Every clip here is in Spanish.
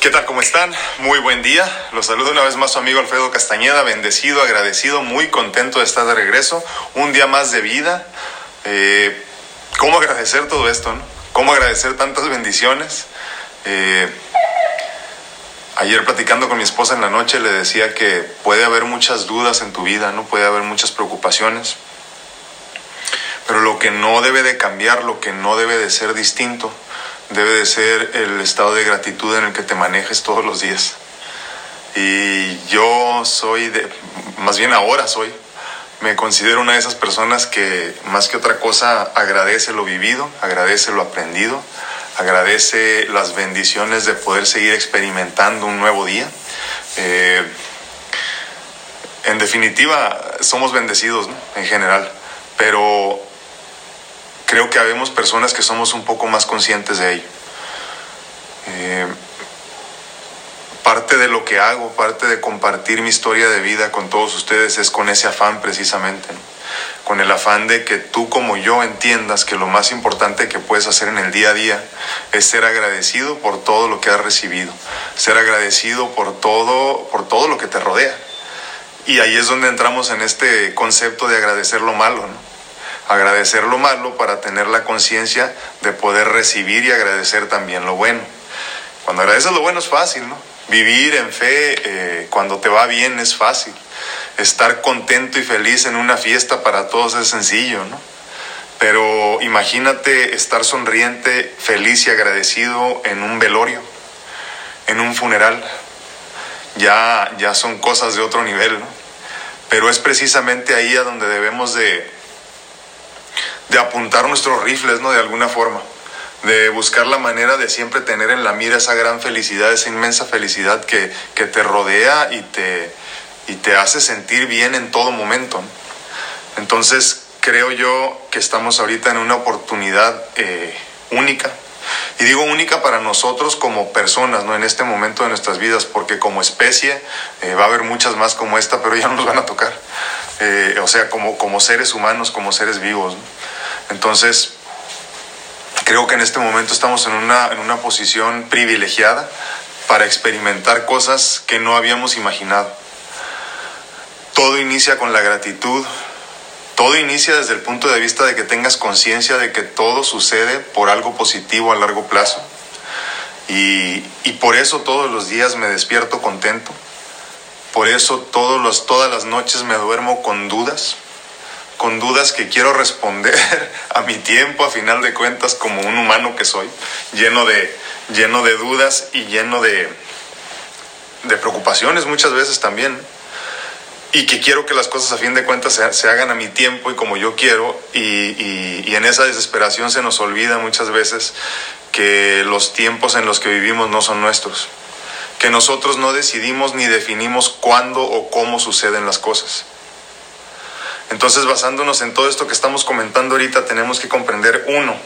¿Qué tal? ¿Cómo están? Muy buen día. Los saludo una vez más su amigo Alfredo Castañeda, bendecido, agradecido, muy contento de estar de regreso. Un día más de vida. Eh, ¿Cómo agradecer todo esto? No? ¿Cómo agradecer tantas bendiciones? Eh, ayer platicando con mi esposa en la noche le decía que puede haber muchas dudas en tu vida, no puede haber muchas preocupaciones. Pero lo que no debe de cambiar, lo que no debe de ser distinto, debe de ser el estado de gratitud en el que te manejes todos los días. Y yo soy, más bien ahora soy, me considero una de esas personas que más que otra cosa agradece lo vivido, agradece lo aprendido, agradece las bendiciones de poder seguir experimentando un nuevo día. Eh, en definitiva, somos bendecidos ¿no? en general, pero creo que habemos personas que somos un poco más conscientes de ello. Eh, parte de lo que hago, parte de compartir mi historia de vida con todos ustedes es con ese afán precisamente, con el afán de que tú como yo entiendas que lo más importante que puedes hacer en el día a día es ser agradecido por todo lo que has recibido, ser agradecido por todo, por todo lo que te rodea. Y ahí es donde entramos en este concepto de agradecer lo malo, ¿no? Agradecer lo malo para tener la conciencia de poder recibir y agradecer también lo bueno. Cuando agradeces lo bueno es fácil, ¿no? Vivir en fe eh, cuando te va bien es fácil. Estar contento y feliz en una fiesta para todos es sencillo, ¿no? Pero imagínate estar sonriente, feliz y agradecido en un velorio, en un funeral. Ya, ya son cosas de otro nivel, ¿no? Pero es precisamente ahí a donde debemos de, de apuntar nuestros rifles, ¿no? De alguna forma, de buscar la manera de siempre tener en la mira esa gran felicidad, esa inmensa felicidad que, que te rodea y te, y te hace sentir bien en todo momento. Entonces, creo yo que estamos ahorita en una oportunidad eh, única. Y digo única para nosotros como personas, ¿no? En este momento de nuestras vidas, porque como especie eh, va a haber muchas más como esta, pero ya no nos van a tocar. Eh, o sea, como, como seres humanos, como seres vivos. ¿no? Entonces, creo que en este momento estamos en una, en una posición privilegiada para experimentar cosas que no habíamos imaginado. Todo inicia con la gratitud, todo inicia desde el punto de vista de que tengas conciencia de que todo sucede por algo positivo a largo plazo. Y, por eso todos los días me despierto contento. Por eso todos los, todas las noches me duermo con dudas con dudas que quiero responder a mi tiempo, a final de cuentas, como un humano que soy, lleno de, lleno de dudas y lleno de, de preocupaciones muchas veces también. Y que quiero que las cosas a fin de cuentas se, se hagan a mi tiempo y como yo quiero. Y, y, y en esa desesperación se nos olvida muchas veces que los tiempos en los que vivimos no son nuestros. Que nosotros no decidimos ni definimos cuándo o cómo suceden las cosas entonces, basándonos en todo esto que estamos comentando ahorita, tenemos que comprender, uno,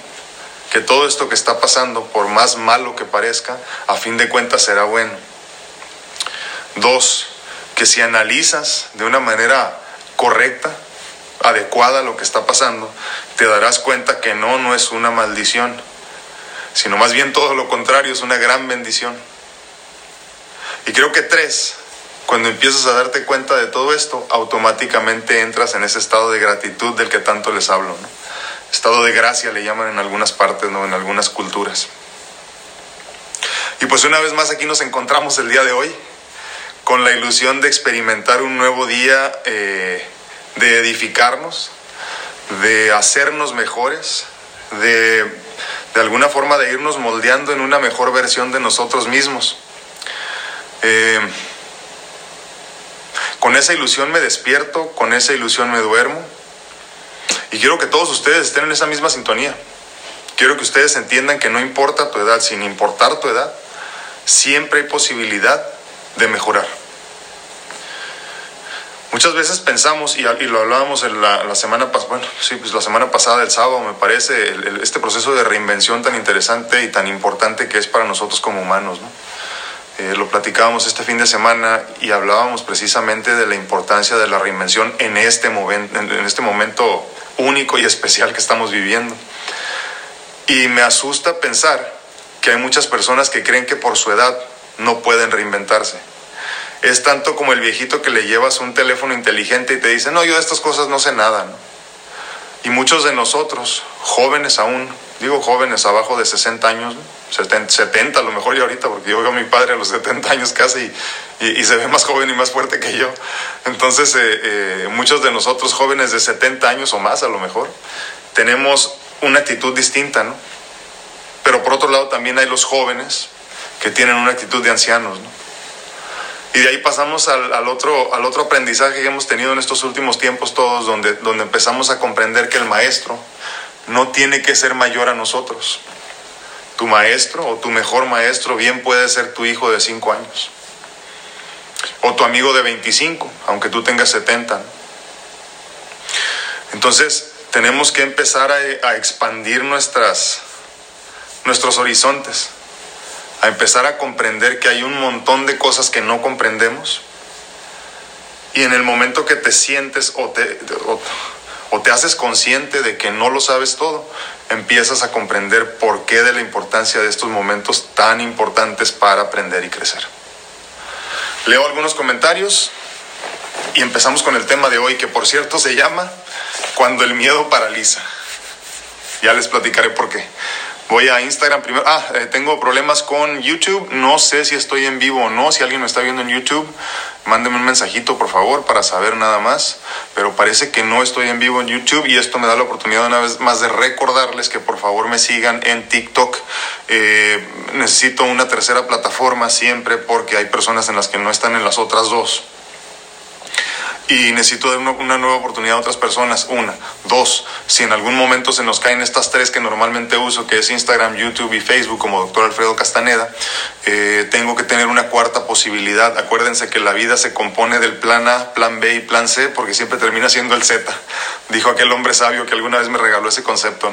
que todo esto que está pasando, por más malo que parezca, a fin de cuentas será bueno. Dos, que si analizas de una manera correcta, adecuada lo que está pasando, te darás cuenta que no, no es una maldición, sino más bien todo lo contrario, es una gran bendición. Y creo que tres, cuando empiezas a darte cuenta de todo esto, automáticamente entras en ese estado de gratitud del que tanto les hablo. ¿no? Estado de gracia le llaman en algunas partes, ¿no? en algunas culturas. Y pues una vez más aquí nos encontramos el día de hoy con la ilusión de experimentar un nuevo día, eh, de edificarnos, de hacernos mejores, de, de alguna forma de irnos moldeando en una mejor versión de nosotros mismos. Eh, con esa ilusión me despierto, con esa ilusión me duermo. Y quiero que todos ustedes estén en esa misma sintonía. Quiero que ustedes entiendan que no importa tu edad, sin importar tu edad, siempre hay posibilidad de mejorar. Muchas veces pensamos, y, lo hablábamos en la, semana pasada, sí, pues la semana pasada, el sábado, me parece, este proceso de reinvención tan interesante y tan importante que es para nosotros como humanos, ¿no? Eh, lo platicábamos este fin de semana y hablábamos precisamente de la importancia de la reinvención en este, momento, en este momento único y especial que estamos viviendo. Y me asusta pensar que hay muchas personas que creen que por su edad no pueden reinventarse. Es tanto como el viejito que le llevas un teléfono inteligente y te dice, no, yo de estas cosas no sé nada. Y muchos de nosotros, jóvenes aún, digo jóvenes abajo de 60 años, 70, a lo mejor ya ahorita, porque yo veo a mi padre a los 70 años casi y, se ve más joven y más fuerte que yo. Entonces, eh, eh, muchos de nosotros jóvenes de 70 años o más a lo mejor, tenemos una actitud distinta, ¿no? Pero por otro lado también hay los jóvenes que tienen una actitud de ancianos, ¿no? Y de ahí pasamos al, al, otro, al otro aprendizaje que hemos tenido en estos últimos tiempos todos, donde, donde empezamos a comprender que el maestro no tiene que ser mayor a nosotros. Tu maestro o tu mejor maestro bien puede ser tu hijo de 5 años. O tu amigo de 25, aunque tú tengas 70. Entonces tenemos que empezar a, a expandir nuestras, nuestros horizontes a empezar a comprender que hay un montón de cosas que no comprendemos. Y en el momento que te sientes o te, o, te haces consciente de que no lo sabes todo, empiezas a comprender por qué de la importancia de estos momentos tan importantes para aprender y crecer. Leo algunos comentarios y empezamos con el tema de hoy, que por cierto se llama Cuando el miedo paraliza. Ya les platicaré por qué. Voy a Instagram primero. Ah, eh, tengo problemas con YouTube. No sé si estoy en vivo o no. Si alguien me está viendo en YouTube, mándeme un mensajito, por favor, para saber nada más. Pero parece que no estoy en vivo en YouTube y esto me da la oportunidad una vez más de recordarles que por favor me sigan en TikTok. Eh, necesito una tercera plataforma siempre porque hay personas en las que no están en las otras dos y necesito dar una, nueva oportunidad a otras personas. Una. Dos, si en algún momento se nos caen estas tres que normalmente uso, que es Instagram, YouTube y Facebook, como doctor Alfredo Castaneda, eh, tengo que tener una cuarta posibilidad. Acuérdense que la vida se compone del plan A, plan B y plan C, porque siempre termina siendo el Z. Dijo aquel hombre sabio que alguna vez me regaló ese concepto.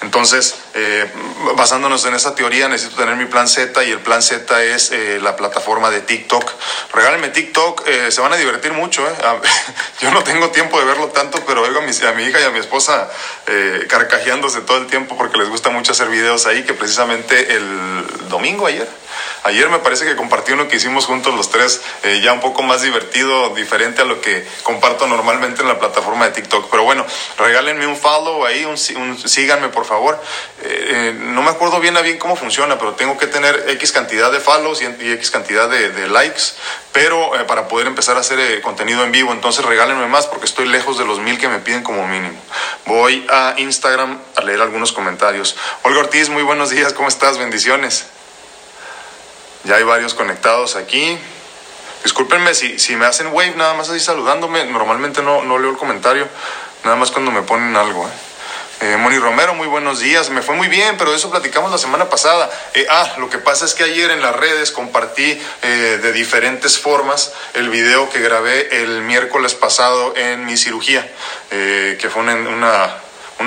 Entonces, eh, basándonos en esa teoría, necesito tener mi plan Z y el plan Z es eh, la plataforma de TikTok. Regálenme TikTok, se van a divertir mucho. ¿eh? Yo no tengo tiempo de verlo tanto, pero oigo a mi, hija y a mi esposa eh, carcajeándose todo el tiempo porque les gusta mucho hacer videos ahí, que precisamente el domingo ayer, ayer me parece que compartí uno que hicimos juntos los tres, eh, ya un poco más divertido, diferente a lo que comparto normalmente en la plataforma de TikTok. Pero bueno, regálenme un follow ahí, síganme por favor. Eh, no me acuerdo bien a bien cómo funciona, pero tengo que tener X cantidad de follows y, X cantidad de, de likes, pero para poder empezar a hacer contenido en vivo. Entonces regálenme más porque estoy lejos de los mil que me piden como mínimo. Voy a Instagram a leer algunos comentarios. Olga Ortiz, muy buenos días, ¿cómo estás? Bendiciones. Ya hay varios conectados aquí. Discúlpenme si, si me hacen wave nada más así saludándome. Normalmente no, no leo el comentario, nada más cuando me ponen algo. ¿eh? Eh, Moni Romero, muy buenos días. Me fue muy bien, pero de eso platicamos la semana pasada. Eh, ah, lo que pasa es que ayer en las redes compartí eh, de diferentes formas el video que grabé el miércoles pasado en mi cirugía, que fue una una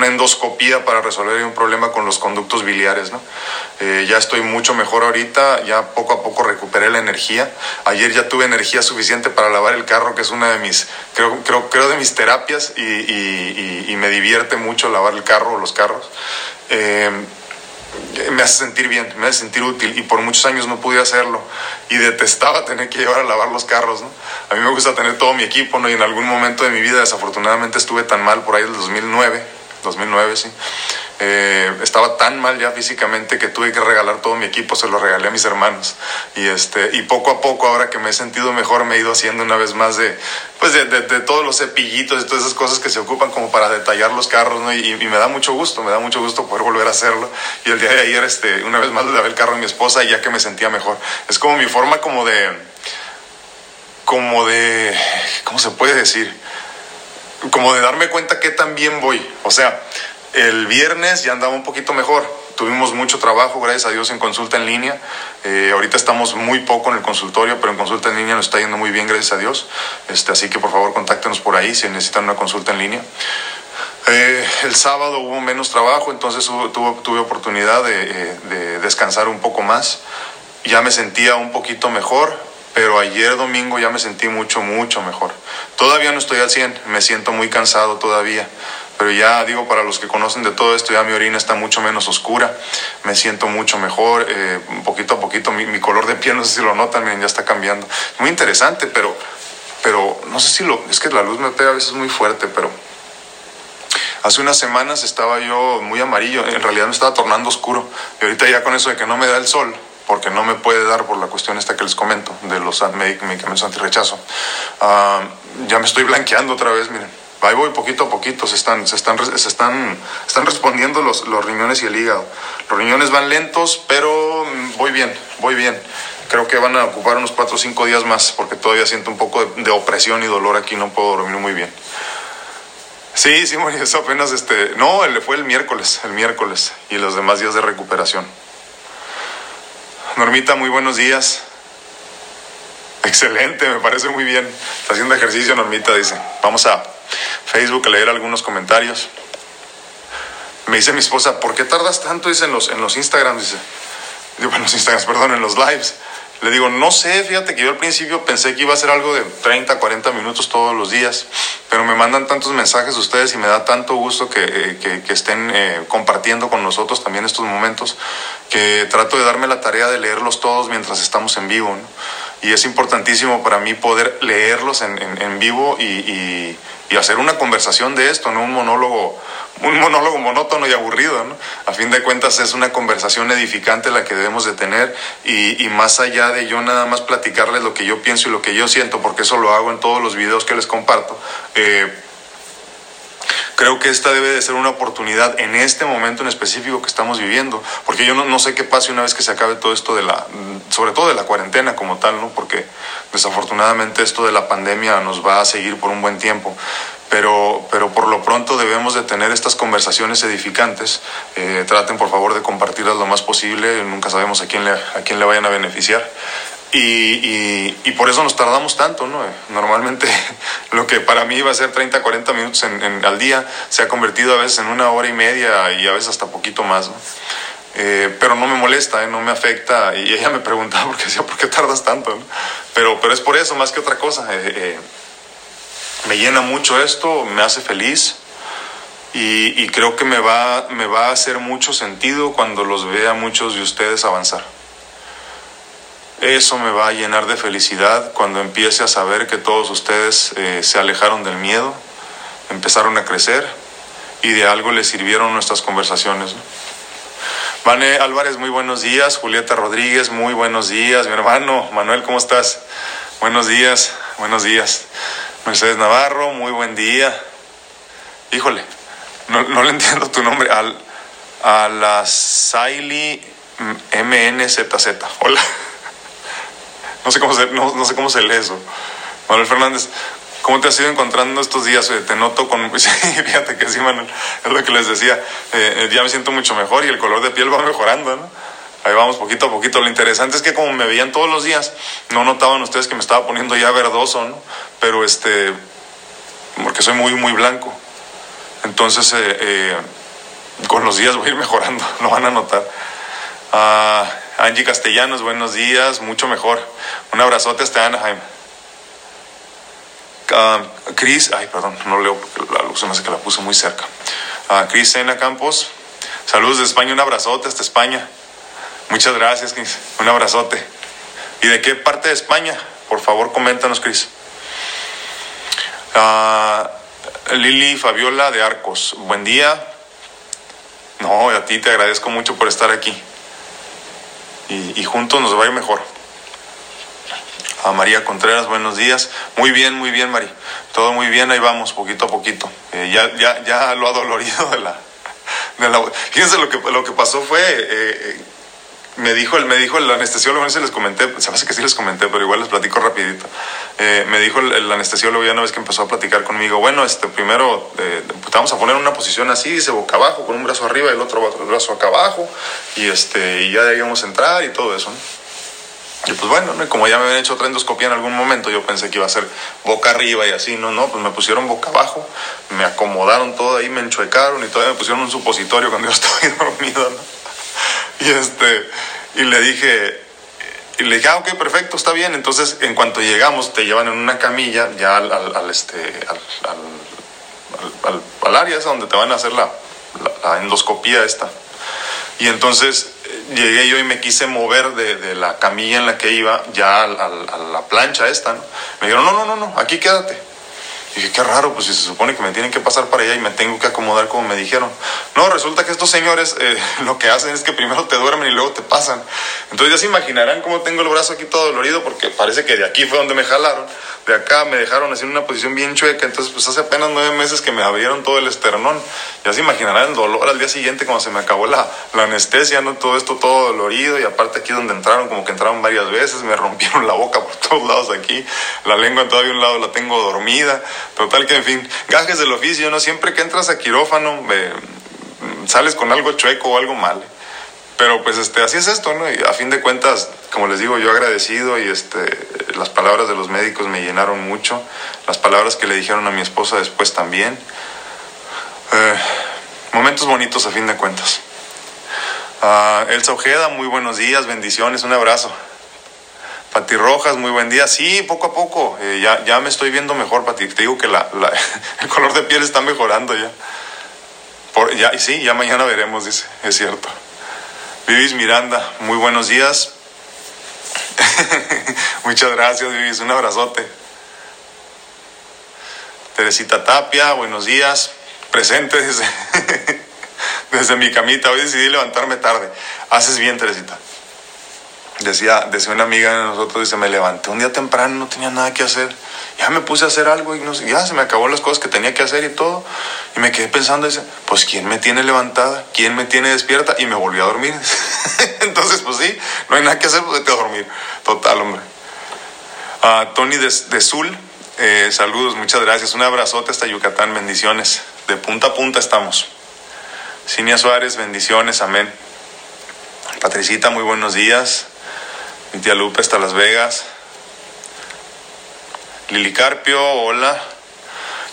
endoscopía para resolver un problema con los conductos biliares. ¿no? Eh, ya estoy mucho mejor ahorita, ya poco a poco recuperé la energía. Ayer ya tuve energía suficiente para lavar el carro, que es una de mis, creo, creo, creo de mis terapias y, y, y, me divierte mucho lavar el carro o los carros. Eh, me hace sentir bien, me hace sentir útil y por muchos años no pude hacerlo y detestaba tener que llevar a lavar los carros, ¿no? A mí me gusta tener todo mi equipo, ¿no? Y en algún momento de mi vida desafortunadamente estuve tan mal por ahí del 2009 2009, sí. Eh, estaba tan mal ya físicamente que tuve que regalar todo mi equipo, se lo regalé a mis hermanos. Y, este, y poco a poco, ahora que me he sentido mejor, me he ido haciendo una vez más de, pues de, de, todos los cepillitos y todas esas cosas que se ocupan como para detallar los carros, ¿no? Y, y, me da mucho gusto, me da mucho gusto poder volver a hacerlo. Y el día de ayer, este, una vez más le lavé el carro a mi esposa y ya que me sentía mejor. Es como mi forma como de, como de, ¿cómo se puede decir? Como de darme cuenta que también voy. O sea, el viernes ya andaba un poquito mejor. Tuvimos mucho trabajo, gracias a Dios, en consulta en línea. Eh, ahorita estamos muy poco en el consultorio, pero en consulta en línea nos está yendo muy bien, gracias a Dios. Este, así que por favor contáctenos por ahí si necesitan una consulta en línea. Eh, el sábado hubo menos trabajo, entonces tuve oportunidad eh, de descansar un poco más. Ya me sentía un poquito mejor pero ayer domingo ya me sentí mucho, mucho mejor. Todavía no estoy al 100, me siento muy cansado todavía, pero ya digo, para los que conocen de todo esto, ya mi orina está mucho menos oscura, me siento mucho mejor, eh, poquito a poquito mi, color de piel, no sé si lo notan, miren, ya está cambiando. Muy interesante, pero, pero no sé si lo, es que la luz me pega a veces muy fuerte, pero hace unas semanas estaba yo muy amarillo, en realidad me estaba tornando oscuro, y ahorita ya con eso de que no me da el sol, porque no me puede dar por la cuestión esta que les comento, de los medicamentos antirrechazo, uh, ya me estoy blanqueando otra vez, miren ahí voy poquito a poquito, se están, se están, se están, están respondiendo los, los riñones y el hígado. Los riñones van lentos, pero mm, voy bien, voy bien. Creo que van a ocupar unos 4 o 5 días más, porque todavía siento un poco de, opresión y dolor aquí, no puedo dormir muy bien. Sí, sí, eso apenas este. No, fue el miércoles, el miércoles, y los demás días de recuperación. Normita, muy buenos días. Excelente, me parece muy bien. Está haciendo ejercicio, Normita, dice. Vamos a Facebook a leer algunos comentarios. Me dice mi esposa, ¿por qué tardas tanto? Dice en los, en los Instagrams, dice. En los Instagrams, perdón, en los lives. Le digo, no sé, fíjate que yo al principio pensé que iba a ser algo de 30, 40 minutos todos los días, pero me mandan tantos mensajes ustedes y me da tanto gusto que, eh, que, estén eh, compartiendo con nosotros también estos momentos, que trato de darme la tarea de leerlos todos mientras estamos en vivo. Y es importantísimo para mí poder leerlos en, en, vivo y y hacer una conversación de esto, no un monólogo, un monólogo monótono y aburrido. ¿no? A fin de cuentas es una conversación edificante la que debemos de tener y, y, más allá de yo nada más platicarles lo que yo pienso y lo que yo siento, porque eso lo hago en todos los videos que les comparto. Eh, creo que esta debe de ser una oportunidad en este momento en específico que estamos viviendo, porque yo no, no, sé qué pase una vez que se acabe todo esto de la, sobre todo de la cuarentena como tal, ¿no? Porque desafortunadamente esto de la pandemia nos va a seguir por un buen tiempo. Pero, pero por lo pronto debemos de tener estas conversaciones edificantes. Eh, traten por favor de compartirlas lo más posible, nunca sabemos a quién le, a quién le vayan a beneficiar. Y, por eso nos tardamos tanto, ¿no? Normalmente lo que para mí iba a ser 30, 40 minutos al día se ha convertido a veces en una hora y media y a veces hasta poquito más, ¿no? Eh, pero no me molesta, ¿eh? no me afecta. Y ella me preguntaba por qué, decía, ¿por qué tardas tanto? ¿no? Pero, pero es por eso, más que otra cosa. Eh, me llena mucho esto, me hace feliz y, y, creo que me va, me va a hacer mucho sentido cuando los vea muchos de ustedes avanzar. Eso me va a llenar de felicidad cuando empiece a saber que todos ustedes eh, se alejaron del miedo, empezaron a crecer y de algo les sirvieron nuestras conversaciones. Vane Álvarez, muy buenos días. Julieta Rodríguez, muy buenos días. Mi hermano Manuel, ¿cómo estás? Buenos días, buenos días. Mercedes Navarro, muy buen día. Híjole, no, le entiendo tu nombre. Al, a la Saili MNZZ. Hola. No sé cómo se, no, sé cómo se lee eso. Manuel Fernández, ¿cómo te has ido encontrando estos días? Eh, te noto con... Sí, fíjate que sí, Manuel, es lo que les decía. Eh, eh, ya me siento mucho mejor y el color de piel va mejorando, ¿no? Ahí vamos poquito a poquito. Lo interesante es que como me veían todos los días, no notaban ustedes que me estaba poniendo ya verdoso, ¿no? Pero este, porque soy muy, muy blanco. Entonces, con los días voy a ir mejorando, lo van a notar. Ah, Angie Castellanos, buenos días, mucho mejor. Un abrazote hasta Anaheim. Uh, Cris, ay, perdón, no leo la luz, no sé que la puse muy cerca. Uh, Cris Sena Campos, saludos de España, un abrazote hasta España. Muchas gracias, Cris, un abrazote. ¿Y de qué parte de España? Por favor, coméntanos, Cris. Uh, Lili Fabiola de Arcos, buen día. No, a ti te agradezco mucho por estar aquí y, juntos nos va a ir mejor. A María Contreras, buenos días. Muy bien, muy bien, Mari. Todo muy bien, ahí vamos, poquito a poquito. Eh, ya, ya, ya lo ha dolorido de la, de la... Fíjense lo que, lo que pasó fue... Eh, eh, me dijo el, me dijo el anestesiólogo, no sé si les comenté, se me hace que sí les comenté, pero igual les platico rapidito. Eh, me dijo el, anestesiólogo ya una vez que empezó a platicar conmigo, bueno, este primero eh, pues, vamos a poner una posición así, dice boca abajo, con un brazo arriba y el otro brazo acá abajo, y este, y ya de ahí vamos a entrar y todo eso. Y pues bueno, como ya me habían hecho otra endoscopía en algún momento, yo pensé que iba a ser boca arriba y así, no, no, pues me pusieron boca abajo, me acomodaron todo ahí, me enchuecaron y todavía me pusieron un supositorio cuando yo estaba dormido, ¿no? Y, este, y le dije, y le dije, ah, ok, perfecto, está bien. Entonces, en cuanto llegamos, te llevan en una camilla ya al, al, este, al, al, área esa donde te van a hacer la, la, endoscopía esta. Y entonces llegué yo y me quise mover de, la camilla en la que iba ya a, a la plancha esta, ¿no? Me dijeron, no, no, no, no, aquí quédate. Y dije, qué raro, pues si se supone que me tienen que pasar para allá y me tengo que acomodar como me dijeron. No, resulta que estos señores eh, lo que hacen es que primero te duermen y luego te pasan. Entonces ya se imaginarán cómo tengo el brazo aquí todo dolorido porque parece que de aquí fue donde me jalaron. De acá me dejaron así en una posición bien chueca. Entonces pues hace apenas nueve meses que me abrieron todo el esternón. Ya se imaginarán el dolor al día siguiente cuando se me acabó la, anestesia, ¿no? Todo esto todo dolorido y aparte aquí donde entraron como que entraron varias veces, me rompieron la boca por todos lados aquí. La lengua todavía un lado la tengo dormida. Total que, en fin, gajes del oficio, ¿no? Siempre que entras a quirófano, sales con algo chueco o algo mal. Pero pues este, así es esto, ¿no? Y a fin de cuentas, como les digo, yo agradecido y este, las palabras de los médicos me llenaron mucho, las palabras que le dijeron a mi esposa después también. Eh, momentos bonitos a fin de cuentas. Uh, Elsa Ojeda, muy buenos días, bendiciones, un abrazo. Pati Rojas, muy buen día. Sí, poco a poco, eh, ya, ya me estoy viendo mejor, Pati. Te digo que la, el color de piel está mejorando ya. Por, ya. Sí, ya mañana veremos, dice, es cierto. Vivis Miranda, muy buenos días. Muchas gracias, Vivis, un abrazote. Teresita Tapia, buenos días. Presente desde, desde mi camita. Hoy decidí levantarme tarde. Haces bien, Teresita. Decía, decía una amiga de nosotros, dice, me levanté un día temprano, no tenía nada que hacer. Ya me puse a hacer algo y no ya se me acabó las cosas que tenía que hacer y todo. Y me quedé pensando, dice, pues ¿quién me tiene levantada? ¿Quién me tiene despierta? Y me volví a dormir. Entonces, pues sí, no hay nada que hacer, pues a dormir. Total, hombre. a Tony de, de Zul, eh, saludos, muchas gracias. Un abrazote hasta Yucatán, bendiciones. De punta a punta estamos. Cinia Suárez, bendiciones, amén. Patricita, muy buenos días. Mi tía Lupe hasta Las Vegas. Lili Carpio, hola.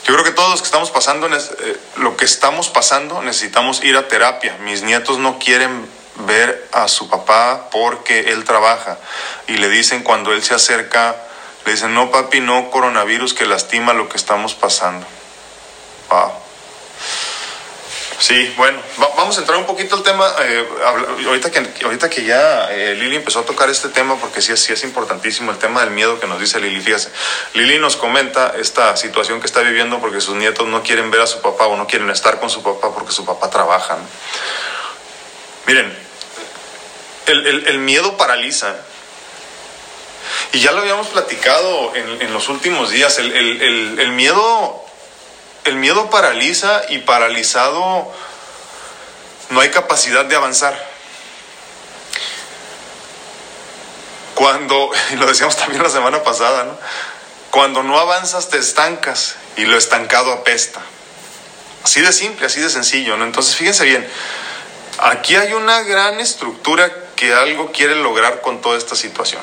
Yo creo que todos los que estamos pasando, eh, lo que estamos pasando, necesitamos ir a terapia. Mis nietos no quieren ver a su papá porque él trabaja y le dicen cuando él se acerca, le dicen, no papi, no coronavirus que lastima lo que estamos pasando. Wow. Sí, bueno, vamos a entrar un poquito al tema. Eh, ahorita, que, ahorita que ya eh, Lili empezó a tocar este tema, porque sí, sí es importantísimo el tema del miedo que nos dice Lili. Fíjese, Lili nos comenta esta situación que está viviendo porque sus nietos no quieren ver a su papá o no quieren estar con su papá porque su papá trabaja. Miren, el, miedo paraliza. Y ya lo habíamos platicado en, en los últimos días. el miedo el miedo paraliza y paralizado no hay capacidad de avanzar. Cuando, y lo decíamos también la semana pasada, ¿no? Cuando no avanzas te estancas y lo estancado apesta. Así de simple, así de sencillo, ¿no? Entonces fíjense bien, aquí hay una gran estructura que algo quiere lograr con toda esta situación.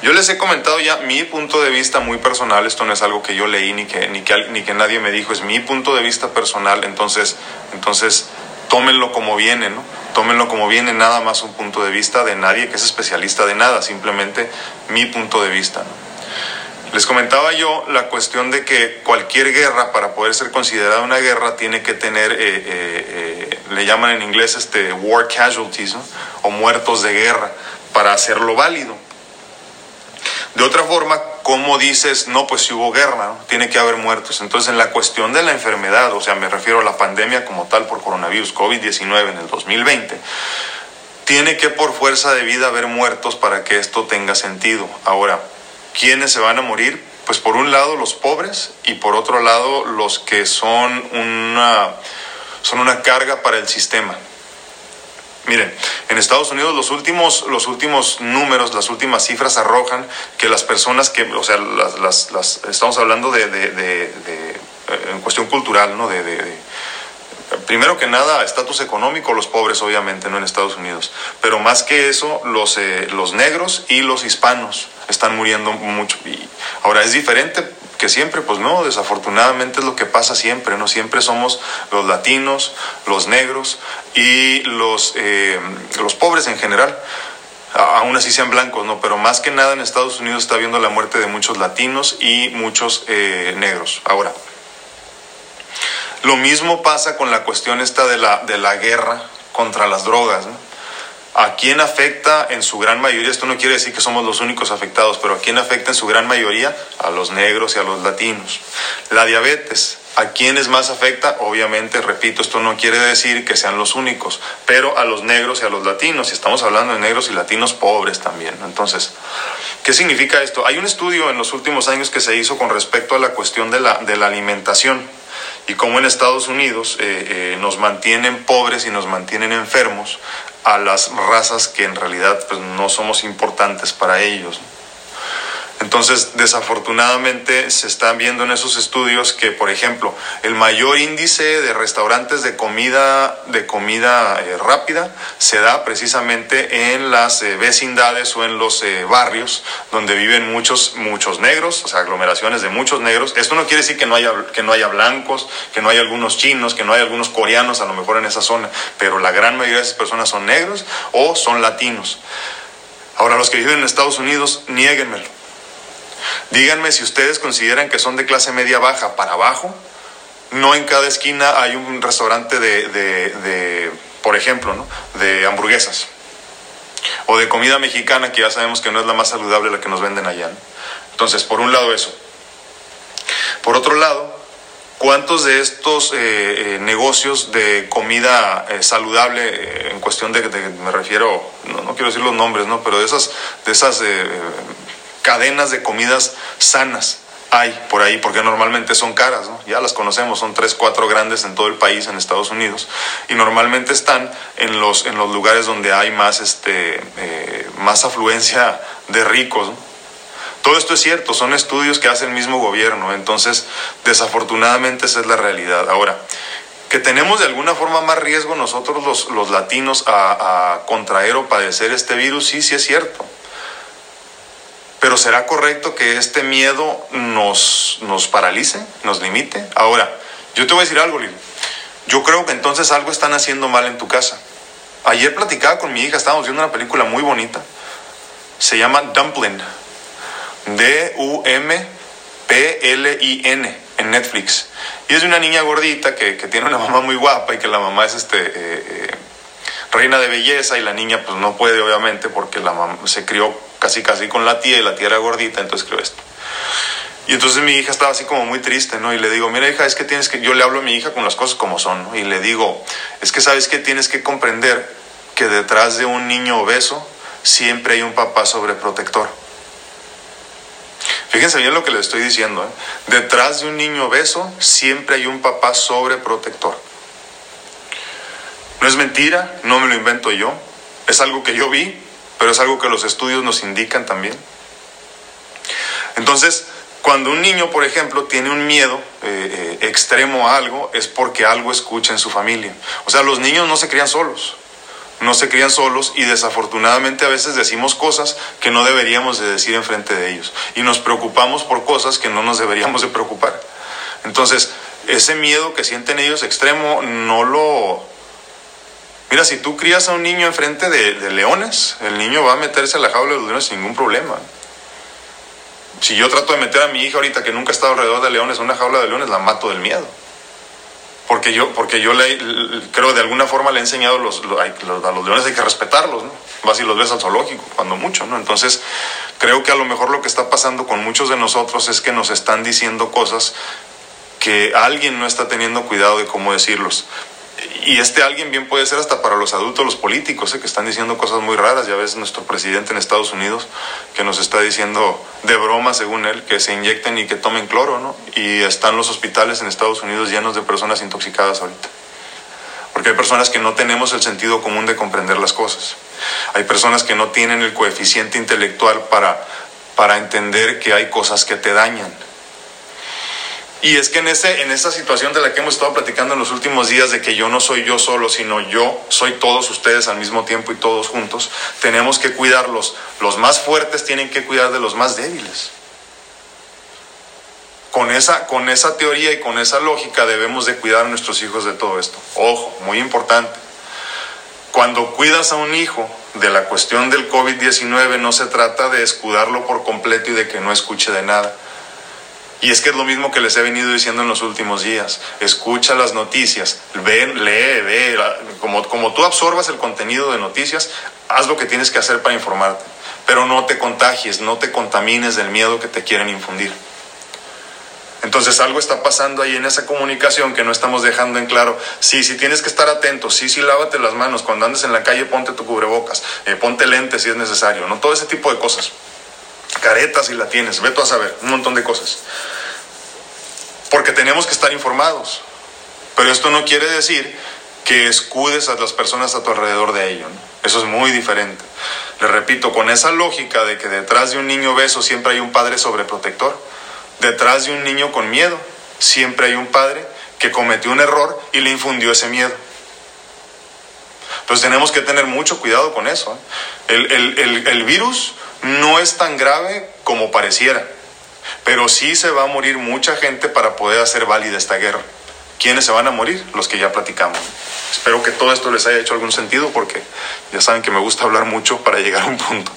Yo les he comentado ya mi punto de vista muy personal, esto no es algo que yo leí ni que, ni que, ni que nadie me dijo, es mi punto de vista personal, entonces, entonces tómenlo como viene, ¿no? Tómenlo como viene, nada más un punto de vista de nadie que es especialista de nada, simplemente mi punto de vista. Les comentaba yo la cuestión de que cualquier guerra, para poder ser considerada una guerra, tiene que tener, eh, eh, eh, le llaman en inglés este, war casualties, o muertos de guerra, para hacerlo válido. De otra forma, ¿cómo dices, no, pues si hubo guerra, tiene que haber muertos? Entonces, en la cuestión de la enfermedad, o sea, me refiero a la pandemia como tal por coronavirus COVID-19 en el 2020, tiene que por fuerza de vida haber muertos para que esto tenga sentido. Ahora, ¿quiénes se van a morir? Pues por un lado los pobres y por otro lado los que son una, son una carga para el sistema. Miren, en Estados Unidos los últimos, los últimos números, las últimas cifras arrojan que las personas que, o sea, las, las, estamos hablando de, de, de, eh, en cuestión cultural, ¿no? De, primero que nada, estatus económico, los pobres obviamente, ¿no? En Estados Unidos. Pero más que eso, los, eh, los negros y los hispanos están muriendo mucho. Y ahora es diferente que siempre, pues no, desafortunadamente es lo que pasa siempre, ¿no? Siempre somos los latinos, los negros y los, eh, los pobres en general, aún así sean blancos, ¿no? Pero más que nada en Estados Unidos está viendo la muerte de muchos latinos y muchos eh, negros. Ahora, lo mismo pasa con la cuestión esta de la, de la guerra contra las drogas, ¿no? ¿A quién afecta en su gran mayoría? Esto no quiere decir que somos los únicos afectados, pero ¿a quién afecta en su gran mayoría? A los negros y a los latinos. La diabetes, ¿a quiénes más afecta? Obviamente, repito, esto no quiere decir que sean los únicos, pero a los negros y a los latinos. Y estamos hablando de negros y latinos pobres también. Entonces, ¿qué significa esto? Hay un estudio en los últimos años que se hizo con respecto a la cuestión de la, de la alimentación y cómo en Estados Unidos eh, eh, nos mantienen pobres y nos mantienen enfermos a las razas que en realidad pues, no somos importantes para ellos. Entonces, desafortunadamente se están viendo en esos estudios que, por ejemplo, el mayor índice de restaurantes de comida, de comida eh, rápida se da precisamente en las eh, vecindades o en los eh, barrios donde viven muchos, muchos negros, o sea, aglomeraciones de muchos negros. Esto no quiere decir que no haya, que no haya blancos, que no haya algunos chinos, que no haya algunos coreanos a lo mejor en esa zona, pero la gran mayoría de esas personas son negros o son latinos. Ahora, los que viven en Estados Unidos, niéguenmelo Díganme si ustedes consideran que son de clase media baja para abajo. No en cada esquina hay un restaurante de, por ejemplo, ¿no? de hamburguesas. O de comida mexicana, que ya sabemos que no es la más saludable la que nos venden allá. Entonces, por un lado eso. Por otro lado, ¿cuántos de estos eh, eh, negocios de comida eh, saludable, en cuestión de, me refiero, no, no, quiero decir los nombres, ¿no? pero de esas, de esas cadenas de comidas sanas hay por ahí, porque normalmente son caras, ya las conocemos, son tres, cuatro grandes en todo el país, en Estados Unidos, y normalmente están en los, en los lugares donde hay más, este, eh, más afluencia de ricos. Todo esto es cierto, son estudios que hace el mismo gobierno, entonces desafortunadamente esa es la realidad. Ahora, que tenemos de alguna forma más riesgo nosotros los, los latinos a, a contraer o padecer este virus, sí, sí es cierto pero ¿será correcto que este miedo nos, nos paralice, nos limite? Ahora, yo te voy a decir algo, Lili. Yo creo que entonces algo están haciendo mal en tu casa. Ayer platicaba con mi hija, estábamos viendo una película muy bonita. Se llama Dumpling. D-U-M-P-L-I-N en Netflix. Y es de una niña gordita que, tiene una mamá muy guapa y que la mamá es este, eh, eh, reina de belleza y la niña pues no puede obviamente porque la mamá se crió casi casi con la tía y la tía era gordita, entonces creo esto. Y entonces mi hija estaba así como muy triste, ¿no? Y le digo, mira hija, es que tienes que, yo le hablo a mi hija con las cosas como son, ¿no? Y le digo, es que sabes que tienes que comprender que detrás de un niño obeso siempre hay un papá sobreprotector. Fíjense bien lo que le estoy diciendo, ¿eh? Detrás de un niño obeso siempre hay un papá sobreprotector. No es mentira, no me lo invento yo, es algo que yo vi, pero es algo que los estudios nos indican también. Entonces, cuando un niño, por ejemplo, tiene un miedo eh, eh, extremo a algo, es porque algo escucha en su familia. O sea, los niños no se crían solos, no se crían solos y desafortunadamente a veces decimos cosas que no deberíamos de decir enfrente de ellos y nos preocupamos por cosas que no nos deberíamos de preocupar. Entonces, ese miedo que sienten ellos extremo no lo Mira, si tú crías a un niño enfrente de, leones, el niño va a meterse a la jaula de los leones sin ningún problema. Si yo trato de meter a mi hija ahorita que nunca ha estado alrededor de leones en una jaula de leones, la mato del miedo. Porque yo, porque yo le, creo de alguna forma le he enseñado los, a los leones hay que respetarlos, ¿no? Vas y los ves al zoológico, cuando mucho, ¿no? Entonces, creo que a lo mejor lo que está pasando con muchos de nosotros es que nos están diciendo cosas que alguien no está teniendo cuidado de cómo decirlos y este alguien bien puede ser hasta para los adultos, los políticos, ¿eh? que están diciendo cosas muy raras. Ya ves nuestro presidente en Estados Unidos que nos está diciendo de broma, según él, que se inyecten y que tomen cloro, ¿no? Y están los hospitales en Estados Unidos llenos de personas intoxicadas ahorita. Porque hay personas que no tenemos el sentido común de comprender las cosas. Hay personas que no tienen el coeficiente intelectual para, para entender que hay cosas que te dañan y es que en, ese, en esa situación de la que hemos estado platicando en los últimos días, de que yo no soy yo solo, sino yo soy todos ustedes al mismo tiempo y todos juntos, tenemos que cuidarlos. Los más fuertes tienen que cuidar de los más débiles. Con esa, con esa teoría y con esa lógica debemos de cuidar a nuestros hijos de todo esto. Ojo, muy importante. Cuando cuidas a un hijo de la cuestión del COVID-19 no se trata de escudarlo por completo y de que no escuche de nada Y es que es lo mismo que les he venido diciendo en los últimos días. Escucha las noticias, ve, lee, ve. Como, como tú absorbas el contenido de noticias, haz lo que tienes que hacer para informarte. Pero no te contagies, no te contamines del miedo que te quieren infundir. Entonces algo está pasando ahí en esa comunicación que no estamos dejando en claro. Sí, sí tienes que estar atento, sí, sí lávate las manos, cuando andes en la calle ponte tu cubrebocas, eh, ponte lentes si es necesario, ¿no? Todo ese tipo de cosas. Caretas si la tienes, ve tú a saber, un montón de cosas. Porque tenemos que estar informados. Pero esto no quiere decir que escudes a las personas a tu alrededor de ello. Eso es muy diferente. Le repito, con esa lógica de que detrás de un niño beso siempre hay un padre sobreprotector Detrás de un niño con miedo siempre hay un padre que cometió un error y le infundió ese miedo. Entonces tenemos que tener mucho cuidado con eso. ¿eh? El, virus no es tan grave como pareciera, pero sí se va a morir mucha gente para poder hacer válida esta guerra. ¿Quiénes se van a morir? Los que ya platicamos. Espero que todo esto les haya hecho algún sentido porque ya saben que me gusta hablar mucho para llegar a un punto.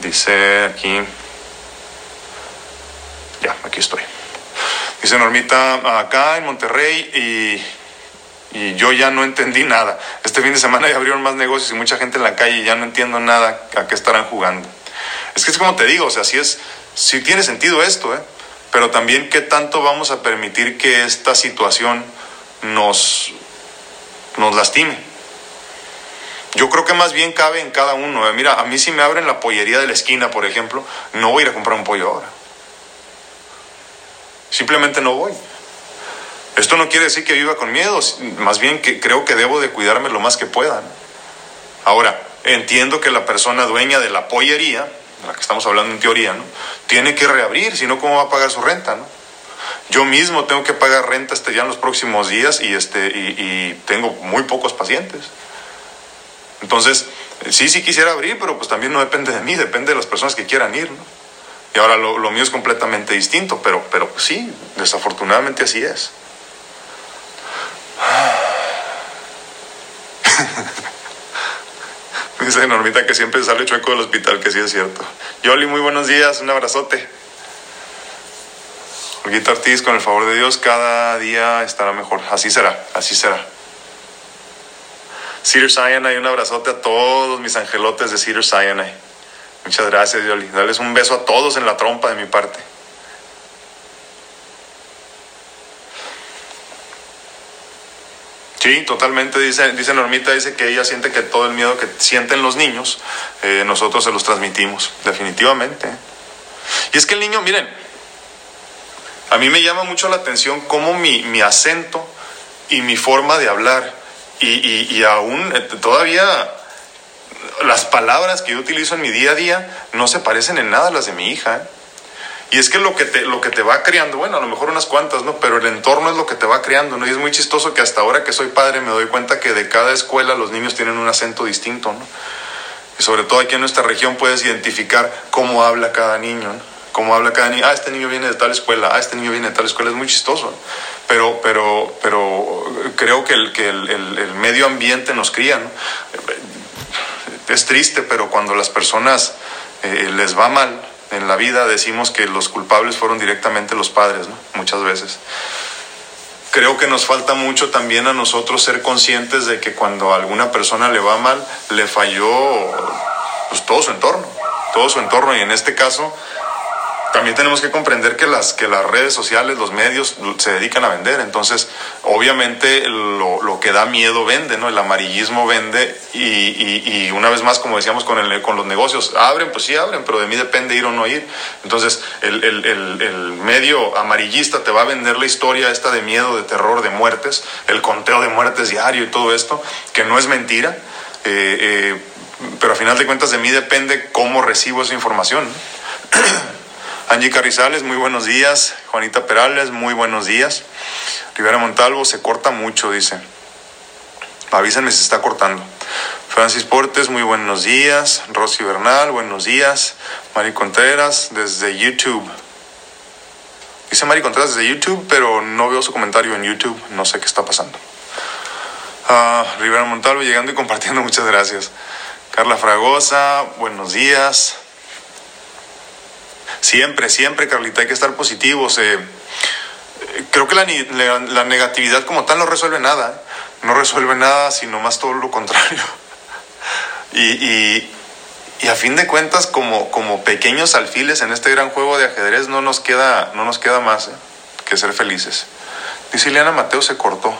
Dice aquí. Ya, aquí estoy. Dice Normita, acá en Monterrey y, y, yo ya no entendí nada. Este fin de semana ya abrieron más negocios y mucha gente en la calle y ya no entiendo nada a qué estarán jugando. Es que es como te digo, o sea, sí es, sí tiene sentido esto, ¿eh? Pero también qué tanto vamos a permitir que esta situación nos, nos lastime. Yo creo que más bien cabe en cada uno. ¿eh? Mira, a mí si me abren la pollería de la esquina, por ejemplo, no voy a ir a comprar un pollo ahora. Simplemente no voy. Esto no quiere decir que viva con miedo, más bien que creo que debo de cuidarme lo más que pueda. Ahora, entiendo que la persona dueña de la pollería, de la que estamos hablando en teoría, ¿no? tiene que reabrir, si no, ¿cómo va a pagar su renta? ¿no? Yo mismo tengo que pagar renta este, ya en los próximos días y, este, y tengo muy pocos pacientes. Entonces, sí, sí quisiera abrir, pero pues también no depende de mí, depende de las personas que quieran ir, ¿no? Y ahora lo, mío es completamente distinto, pero, pero sí, desafortunadamente así es. Dice Normita que siempre sale chueco del hospital, que sí es cierto. Yoli, muy buenos días, un abrazote. Olguita Ortiz, con el favor de Dios, cada día estará mejor. Así será, así será. Cedar Sinai, un abrazote a todos mis angelotes de Cedar Sinai. Muchas gracias, Yoli. Dales un beso a todos en la trompa de mi parte. Sí, totalmente, dice, dice Normita, dice que ella siente que todo el miedo que sienten los niños, eh, nosotros se los transmitimos, definitivamente. Y es que el niño, miren, a mí me llama mucho la atención cómo mi, mi acento y mi forma de hablar y, y, aún eh, todavía las palabras que yo utilizo en mi día a día no se parecen en nada a las de mi hija. ¿eh? Y es que lo que, te, lo que te va creando, bueno, a lo mejor unas cuantas, ¿no? Pero el entorno es lo que te va creando, ¿no? Y es muy chistoso que hasta ahora que soy padre me doy cuenta que de cada escuela los niños tienen un acento distinto, ¿no? Y sobre todo aquí en nuestra región puedes identificar cómo habla cada niño, ¿no? Cómo habla cada niño. Ah, este niño viene de tal escuela, ah, este niño viene de tal escuela, es muy chistoso. Pero, pero, pero creo que el, que el, medio ambiente nos cría. Es triste, pero cuando las personas eh, les va mal en la vida, decimos que los culpables fueron directamente los padres, muchas veces. Creo que nos falta mucho también a nosotros ser conscientes de que cuando a alguna persona le va mal, le falló pues, todo su entorno, todo su entorno, y en este caso también tenemos que comprender que las, que las redes sociales, los medios se dedican a vender. Entonces, obviamente lo, lo que da miedo vende, ¿no? El amarillismo vende y, y, una vez más, como decíamos con, el, con los negocios, abren, pues sí abren, pero de mí depende ir o no ir. Entonces, el, el, el, medio amarillista te va a vender la historia esta de miedo, de terror, de muertes, el conteo de muertes diario y todo esto, que no es mentira. Eh, eh, pero a final de cuentas de mí depende cómo recibo esa información. Angie Carrizales, muy buenos días. Juanita Perales, muy buenos días. Rivera Montalvo, se corta mucho, dice. Avísenme si está cortando. Francis Portes, muy buenos días. Rosy Bernal, buenos días. Mari Contreras, desde YouTube. Dice Mari Contreras desde YouTube, pero no veo su comentario en YouTube. No sé qué está pasando. Ah, Rivera Montalvo llegando y compartiendo, muchas gracias. Carla Fragosa, buenos días. Siempre, siempre, Carlita, hay que estar positivos. Eh, creo que la, la, negatividad como tal no resuelve nada. ¿eh? No resuelve nada, sino más todo lo contrario. y, y, y, a fin de cuentas, como, como pequeños alfiles en este gran juego de ajedrez, no nos queda, no nos queda más ¿eh? que ser felices. Dice Ileana Mateo se cortó.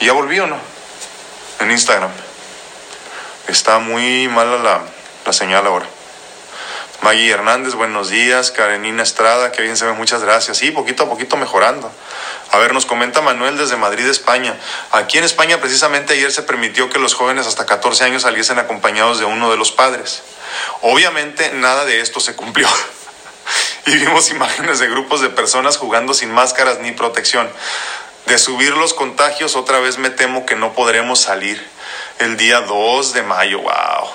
¿Y ya volvió o no? En Instagram. Está muy mala la, la señal ahora. Maggie Hernández, buenos días. Karenina Estrada, que bien se ve, muchas gracias. Sí, poquito a poquito mejorando. A ver, nos comenta Manuel desde Madrid, España. Aquí en España, precisamente ayer se permitió que los jóvenes hasta 14 años saliesen acompañados de uno de los padres. Obviamente, nada de esto se cumplió. y vimos imágenes de grupos de personas jugando sin máscaras ni protección. De subir los contagios, otra vez me temo que no podremos salir el día 2 de mayo. ¡Wow!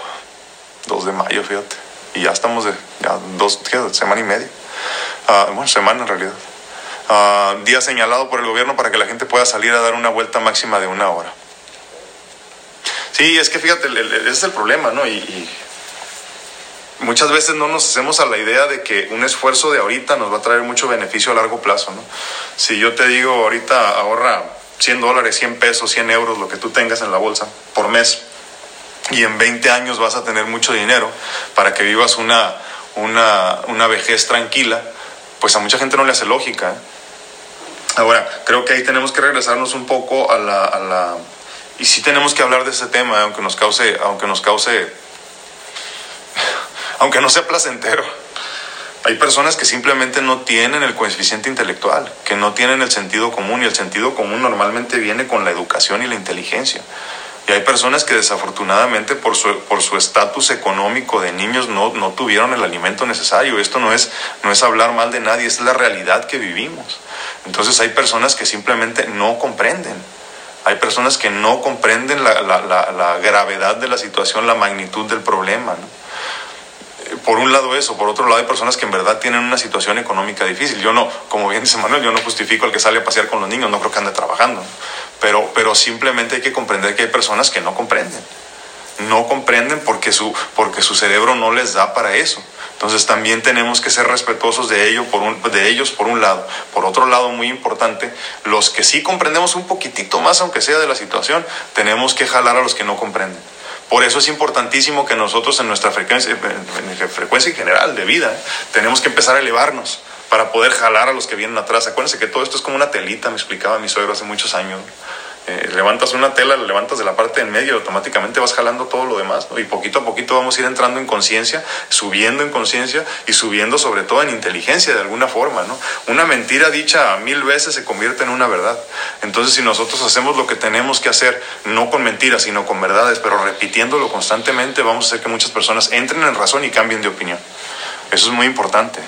2 de mayo, fíjate y ya estamos de ya dos, semana y media, uh, bueno, semana en realidad. Uh, día señalado por el gobierno para que la gente pueda salir a dar una vuelta máxima de una hora. Sí, es que fíjate, ese es el problema, ¿no? Y, y, muchas veces no nos hacemos a la idea de que un esfuerzo de ahorita nos va a traer mucho beneficio a largo plazo, ¿no? Si yo te digo ahorita ahorra 100 dólares, 100 pesos, 100 euros, lo que tú tengas en la bolsa por mes, y en 20 años vas a tener mucho dinero para que vivas una, una, una vejez tranquila, pues a mucha gente no le hace lógica. ¿eh? Ahora, creo que ahí tenemos que regresarnos un poco a la, a la... Y sí tenemos que hablar de ese tema, aunque nos cause, aunque nos cause, aunque no sea placentero. Hay personas que simplemente no tienen el coeficiente intelectual, que no tienen el sentido común, y el sentido común normalmente viene con la educación y la inteligencia. Y hay personas que desafortunadamente por su por su estatus económico de niños no, no tuvieron el alimento necesario. Esto no es, no es hablar mal de nadie, es la realidad que vivimos. Entonces hay personas que simplemente no comprenden. Hay personas que no comprenden la, la, gravedad de la situación, la magnitud del problema. por un lado eso, por otro lado hay personas que en verdad tienen una situación económica difícil. Yo no, como bien dice Manuel, yo no justifico al que sale a pasear con los niños, no creo que ande trabajando, pero, pero simplemente hay que comprender que hay personas que no comprenden. No comprenden porque su, porque su cerebro no les da para eso. Entonces también tenemos que ser respetuosos de, ello por un, de ellos por un lado. Por otro lado, muy importante, los que sí comprendemos un poquitito más, aunque sea de la situación, tenemos que jalar a los que no comprenden. Por eso es importantísimo que nosotros en nuestra frecuencia, en frecuencia en general de vida, tenemos que empezar a elevarnos para poder jalar a los que vienen atrás. Acuérdense que todo esto es como una telita, me explicaba mi suegro hace muchos años. Eh, levantas una tela, la levantas de la parte en medio automáticamente vas jalando todo lo demás. Y poquito a poquito vamos a ir entrando en conciencia, subiendo en conciencia y subiendo sobre todo en inteligencia de alguna forma. ¿no? Una mentira dicha mil veces se convierte en una verdad. Entonces si nosotros hacemos lo que tenemos que hacer, no con mentiras, sino con verdades, pero repitiéndolo constantemente, vamos a hacer que muchas personas entren en razón y cambien de opinión. Eso es muy importante.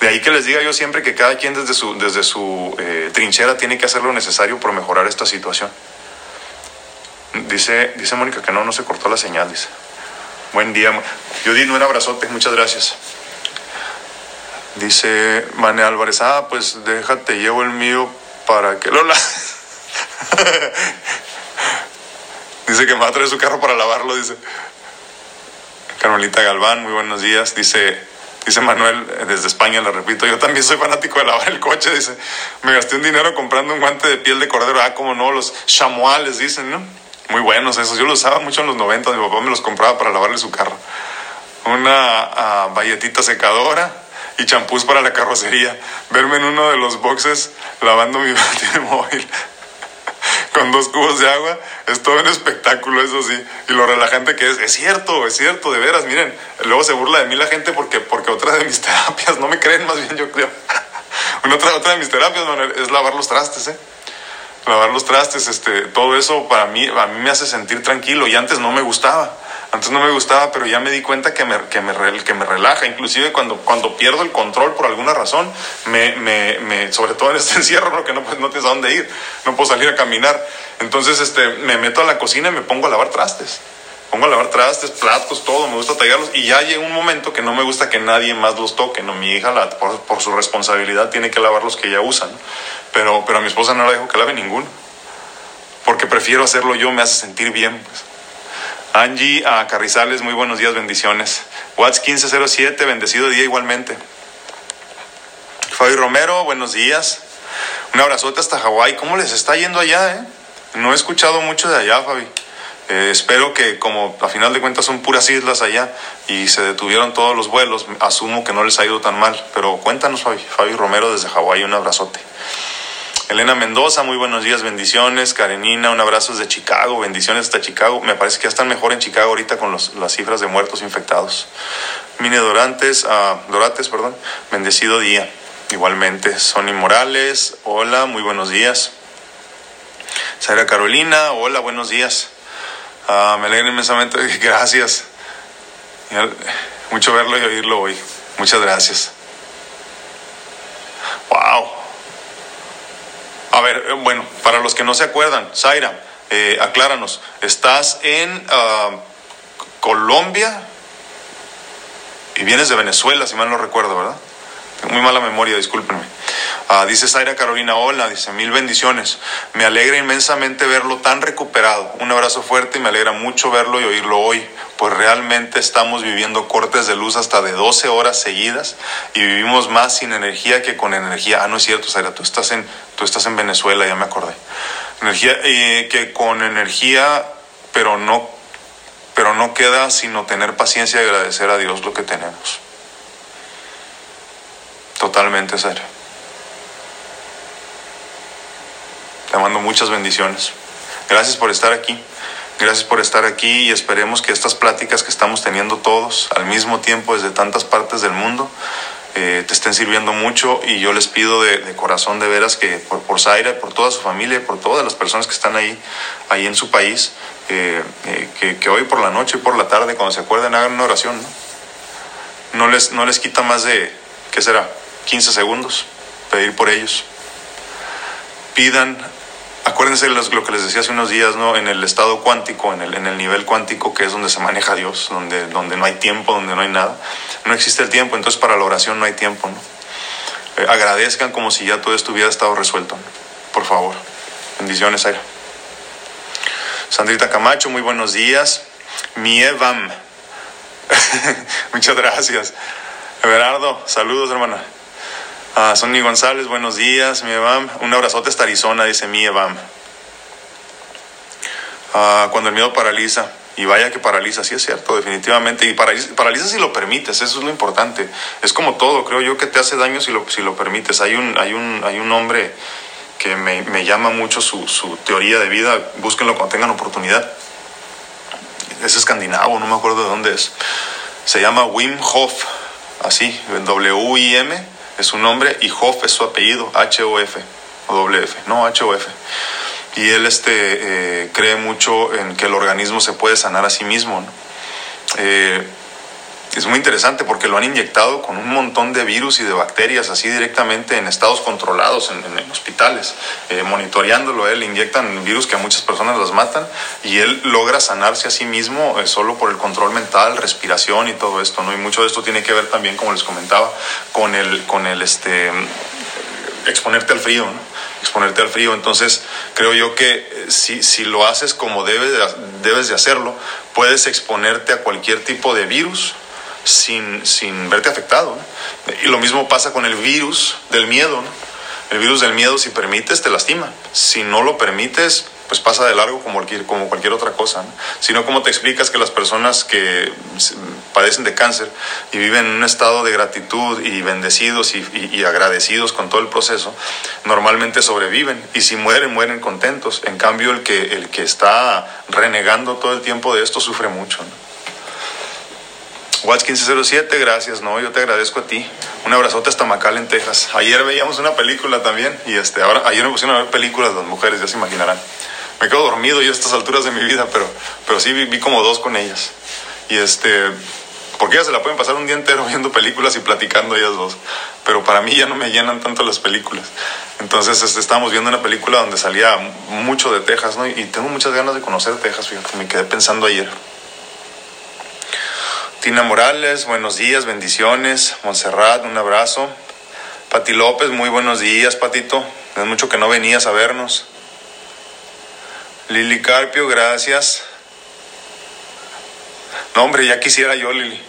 De ahí que les diga yo siempre que cada quien desde su, desde su eh, trinchera tiene que hacer lo necesario por mejorar esta situación. Dice, dice Mónica que no, no se cortó la señal. Buen día. Judith, un abrazote, muchas gracias. Dice Mane Álvarez, ah, pues déjate, llevo el mío para que lo dice que me va a traer su carro para lavarlo, dice. Carmelita Galván, muy buenos días. Dice Dice Manuel eh, desde España, le repito, yo también soy fanático de lavar el coche, dice, me gasté un dinero comprando un guante de piel de cordero, ah, como no, los chamoales, dicen, ¿no? Muy buenos esos, yo los usaba mucho en los 90, mi papá me los compraba para lavarle su carro. Una uh, secadora y champús para la carrocería. Verme en uno de los boxes lavando mi móvil con dos cubos de agua, es todo un espectáculo, eso sí. Y lo relajante que es, es cierto, es cierto, de veras, miren, luego se burla de mí la gente porque, porque otra de mis terapias, no me creen más bien, yo creo. Una otra, otra de mis terapias, es lavar los trastes, ¿eh? Lavar los trastes, este, todo eso para mí, a mí me hace sentir tranquilo y antes no me gustaba antes no me gustaba, pero ya me di cuenta que me, que me, que me relaja. Inclusive cuando, cuando pierdo el control por alguna razón, me, me, me sobre todo en este encierro, porque no, pues, no tienes a dónde ir, no puedo salir a caminar. Entonces este, me meto a la cocina y me pongo a lavar trastes. Pongo a lavar trastes, platos, todo, me gusta tallarlos. Y ya llega un momento que no me gusta que nadie más los toque, ¿no? Mi hija, la, por, por, su responsabilidad, tiene que lavar los que ella usa, Pero, pero a mi esposa no la dejo que lave ninguno. Porque prefiero hacerlo yo, me hace sentir bien, pues. Angie a Carrizales, muy buenos días, bendiciones. Watts 1507, bendecido día igualmente. Fabi Romero, buenos días. Un abrazote hasta Hawái. ¿Cómo les está yendo allá? Eh? No he escuchado mucho de allá, Fabi. Eh, espero que como a final de cuentas son puras islas allá y se detuvieron todos los vuelos, asumo que no les ha ido tan mal. Pero cuéntanos, Fabi. Fabi Romero desde Hawái, un abrazote. Elena Mendoza, muy buenos días, bendiciones. Karenina, un abrazo desde Chicago, bendiciones hasta Chicago. Me parece que ya están mejor en Chicago ahorita con los, las cifras de muertos infectados. Mine Dorantes, uh, Dorates, perdón, bendecido día. Igualmente, Sonny Morales, hola, muy buenos días. Sara Carolina, hola, buenos días. Uh, me alegra inmensamente, gracias. Mucho verlo y oírlo hoy. Muchas gracias. Wow. Eh, bueno, para los que no se acuerdan, Zaira, eh, acláranos, ¿estás en uh, Colombia y vienes de Venezuela, si mal no recuerdo, ¿verdad? Tengo muy mala memoria, discúlpenme. Uh, dice Zaira Carolina, hola, dice, mil bendiciones. Me alegra inmensamente verlo tan recuperado. Un abrazo fuerte y me alegra mucho verlo y oírlo hoy, pues realmente estamos viviendo cortes de luz hasta de 12 horas seguidas y vivimos más sin energía que con energía. Ah, no es cierto, Zaira, tú estás en, tú estás en Venezuela, ya me acordé. Energía, eh, que con energía, pero no, pero no queda sino tener paciencia y agradecer a Dios lo que tenemos. Totalmente, Zaira. Te mando muchas bendiciones. Gracias por estar aquí. Gracias por estar aquí y esperemos que estas pláticas que estamos teniendo todos al mismo tiempo desde tantas partes del mundo eh, te estén sirviendo mucho y yo les pido de, de corazón de veras que por, por Zaira, por toda su familia, por todas las personas que están ahí, ahí en su país, eh, eh, que, que, hoy por la noche y por la tarde cuando se acuerden hagan una oración. ¿no? No, les, no les quita más de, ¿qué será? 15 segundos, pedir por ellos. Pidan acuérdense lo que les decía hace unos días, ¿no? En el estado cuántico, en el, en el nivel cuántico que es donde se maneja Dios, donde, donde no hay tiempo, donde no hay nada. No existe el tiempo, entonces para la oración no hay tiempo, ¿no? Eh, agradezcan como si ya todo esto hubiera estado resuelto, ¿no? Por favor. Bendiciones, Aira. Sandrita Camacho, muy buenos días. Mievam. Muchas gracias. Everardo, saludos, hermana. Uh, Sonny González, buenos días, mi Evam. Un abrazote hasta Arizona, dice mi Evam. Uh, cuando el miedo paraliza, y vaya que paraliza, sí es cierto, definitivamente. Y paraliza, paraliza, si lo permites, eso es lo importante. Es como todo, creo yo que te hace daño si lo, si lo permites. Hay un, hay, un, hay un hombre que me, me llama mucho su, su, teoría de vida, búsquenlo cuando tengan oportunidad. Es escandinavo, no me acuerdo de dónde es. Se llama Wim Hof, así, W-I-M es su nombre y Hoff es su apellido, H-O-F, o doble F, no H-O-F. Y él este, eh, cree mucho en que el organismo se puede sanar a sí mismo. Eh, es muy interesante porque lo han inyectado con un montón de virus y de bacterias así directamente en estados controlados en, hospitales, eh, monitoreándolo. Él inyectan virus que a muchas personas las matan y él logra sanarse a sí mismo eh, solo por el control mental, respiración y todo esto. ¿no? Y mucho de esto tiene que ver también, como les comentaba, con el, con el este, exponerte al frío. ¿no? exponerte al frío. Entonces, creo yo que si, si lo haces como debes de, debes de hacerlo, puedes exponerte a cualquier tipo de virus sin, sin verte afectado. Y lo mismo pasa con el virus del miedo. El virus del miedo, si permites, te lastima. Si no lo permites, pues pasa de largo como cualquier, como cualquier otra cosa. ¿no? Si no, ¿cómo te explicas que las personas que padecen de cáncer y viven en un estado de gratitud y bendecidos y, agradecidos con todo el proceso, normalmente sobreviven y si mueren, mueren contentos. En cambio, el que, el que está renegando todo el tiempo de esto sufre mucho. Watts 1507, gracias, no, yo te agradezco a ti. Un abrazote hasta McAllen, Texas. Ayer veíamos una película también y este, ahora, ayer me pusieron a ver películas las mujeres, ya se imaginarán. Me quedo dormido yo a estas alturas de mi vida, pero, pero sí vi, vi como dos con ellas. Y este, porque ellas se la pueden pasar un día entero viendo películas y platicando ellas dos. Pero para mí ya no me llenan tanto las películas. Entonces este, estábamos viendo una película donde salía mucho de Texas, ¿no? Y tengo muchas ganas de conocer Texas, fíjate, me quedé pensando ayer. Tina Morales, buenos días, bendiciones. Montserrat, un abrazo. Pati López, muy buenos días, Patito. Es mucho que no venías a vernos. Lili Carpio, gracias. No, hombre, ya quisiera yo, Lili.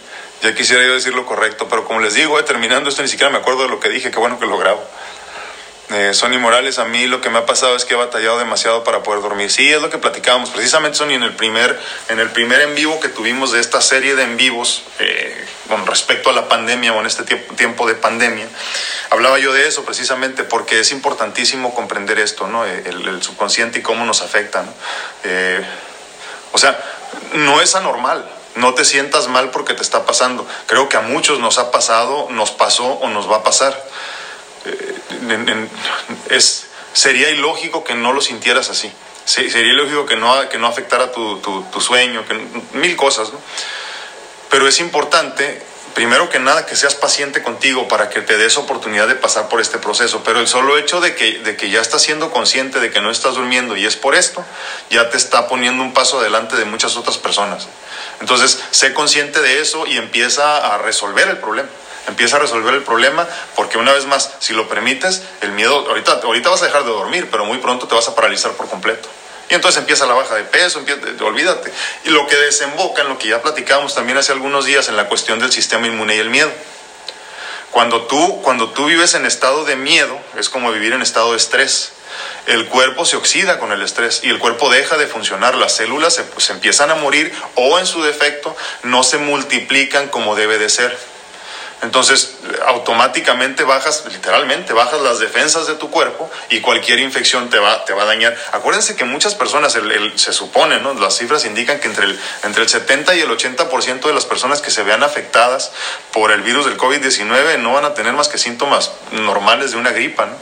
Ya quisiera yo decir lo correcto, pero como les digo, terminando esto ni siquiera me acuerdo de lo que dije, qué bueno que lo grabo. Eh, Sonny Morales, a mí lo que me ha pasado es que he batallado demasiado para poder dormir. Sí, es lo que platicábamos. Precisamente, Sonny, en el primer en, el primer en vivo que tuvimos de esta serie de en vivos, eh, con respecto a la pandemia o en este tiempo, de pandemia, hablaba yo de eso precisamente porque es importantísimo comprender esto, ¿no? Eh, el, subconsciente y cómo nos afecta, ¿no? Eh, o sea, no es anormal. No te sientas mal porque te está pasando. Creo que a muchos nos ha pasado, nos pasó o nos va a pasar es, sería ilógico que no lo sintieras así. Sería ilógico que no, que no afectara tu, tu, sueño, que, mil cosas. Pero es importante, primero que nada, que seas paciente contigo para que te des oportunidad de pasar por este proceso. Pero el solo hecho de que, de que ya estás siendo consciente de que no estás durmiendo y es por esto, ya te está poniendo un paso adelante de muchas otras personas. Entonces, sé consciente de eso y empieza a resolver el problema empieza a resolver el problema, porque una vez más, si lo permites, el miedo, ahorita, ahorita vas a dejar de dormir, pero muy pronto te vas a paralizar por completo. Y entonces empieza la baja de peso, empieza, olvídate. Y lo que desemboca en lo que ya platicamos también hace algunos días en la cuestión del sistema inmune y el miedo. Cuando tú, cuando tú vives en estado de miedo, es como vivir en estado de estrés. El cuerpo se oxida con el estrés y el cuerpo deja de funcionar. Las células se, se empiezan a morir o en su defecto no se multiplican como debe de ser. Entonces, automáticamente bajas, literalmente, bajas las defensas de tu cuerpo y cualquier infección te va, te va a dañar. Acuérdense que muchas personas, se supone, ¿no? las cifras indican que entre el, entre el 70 y el 80% de las personas que se vean afectadas por el virus del COVID-19 no van a tener más que síntomas normales de una gripa. ¿no?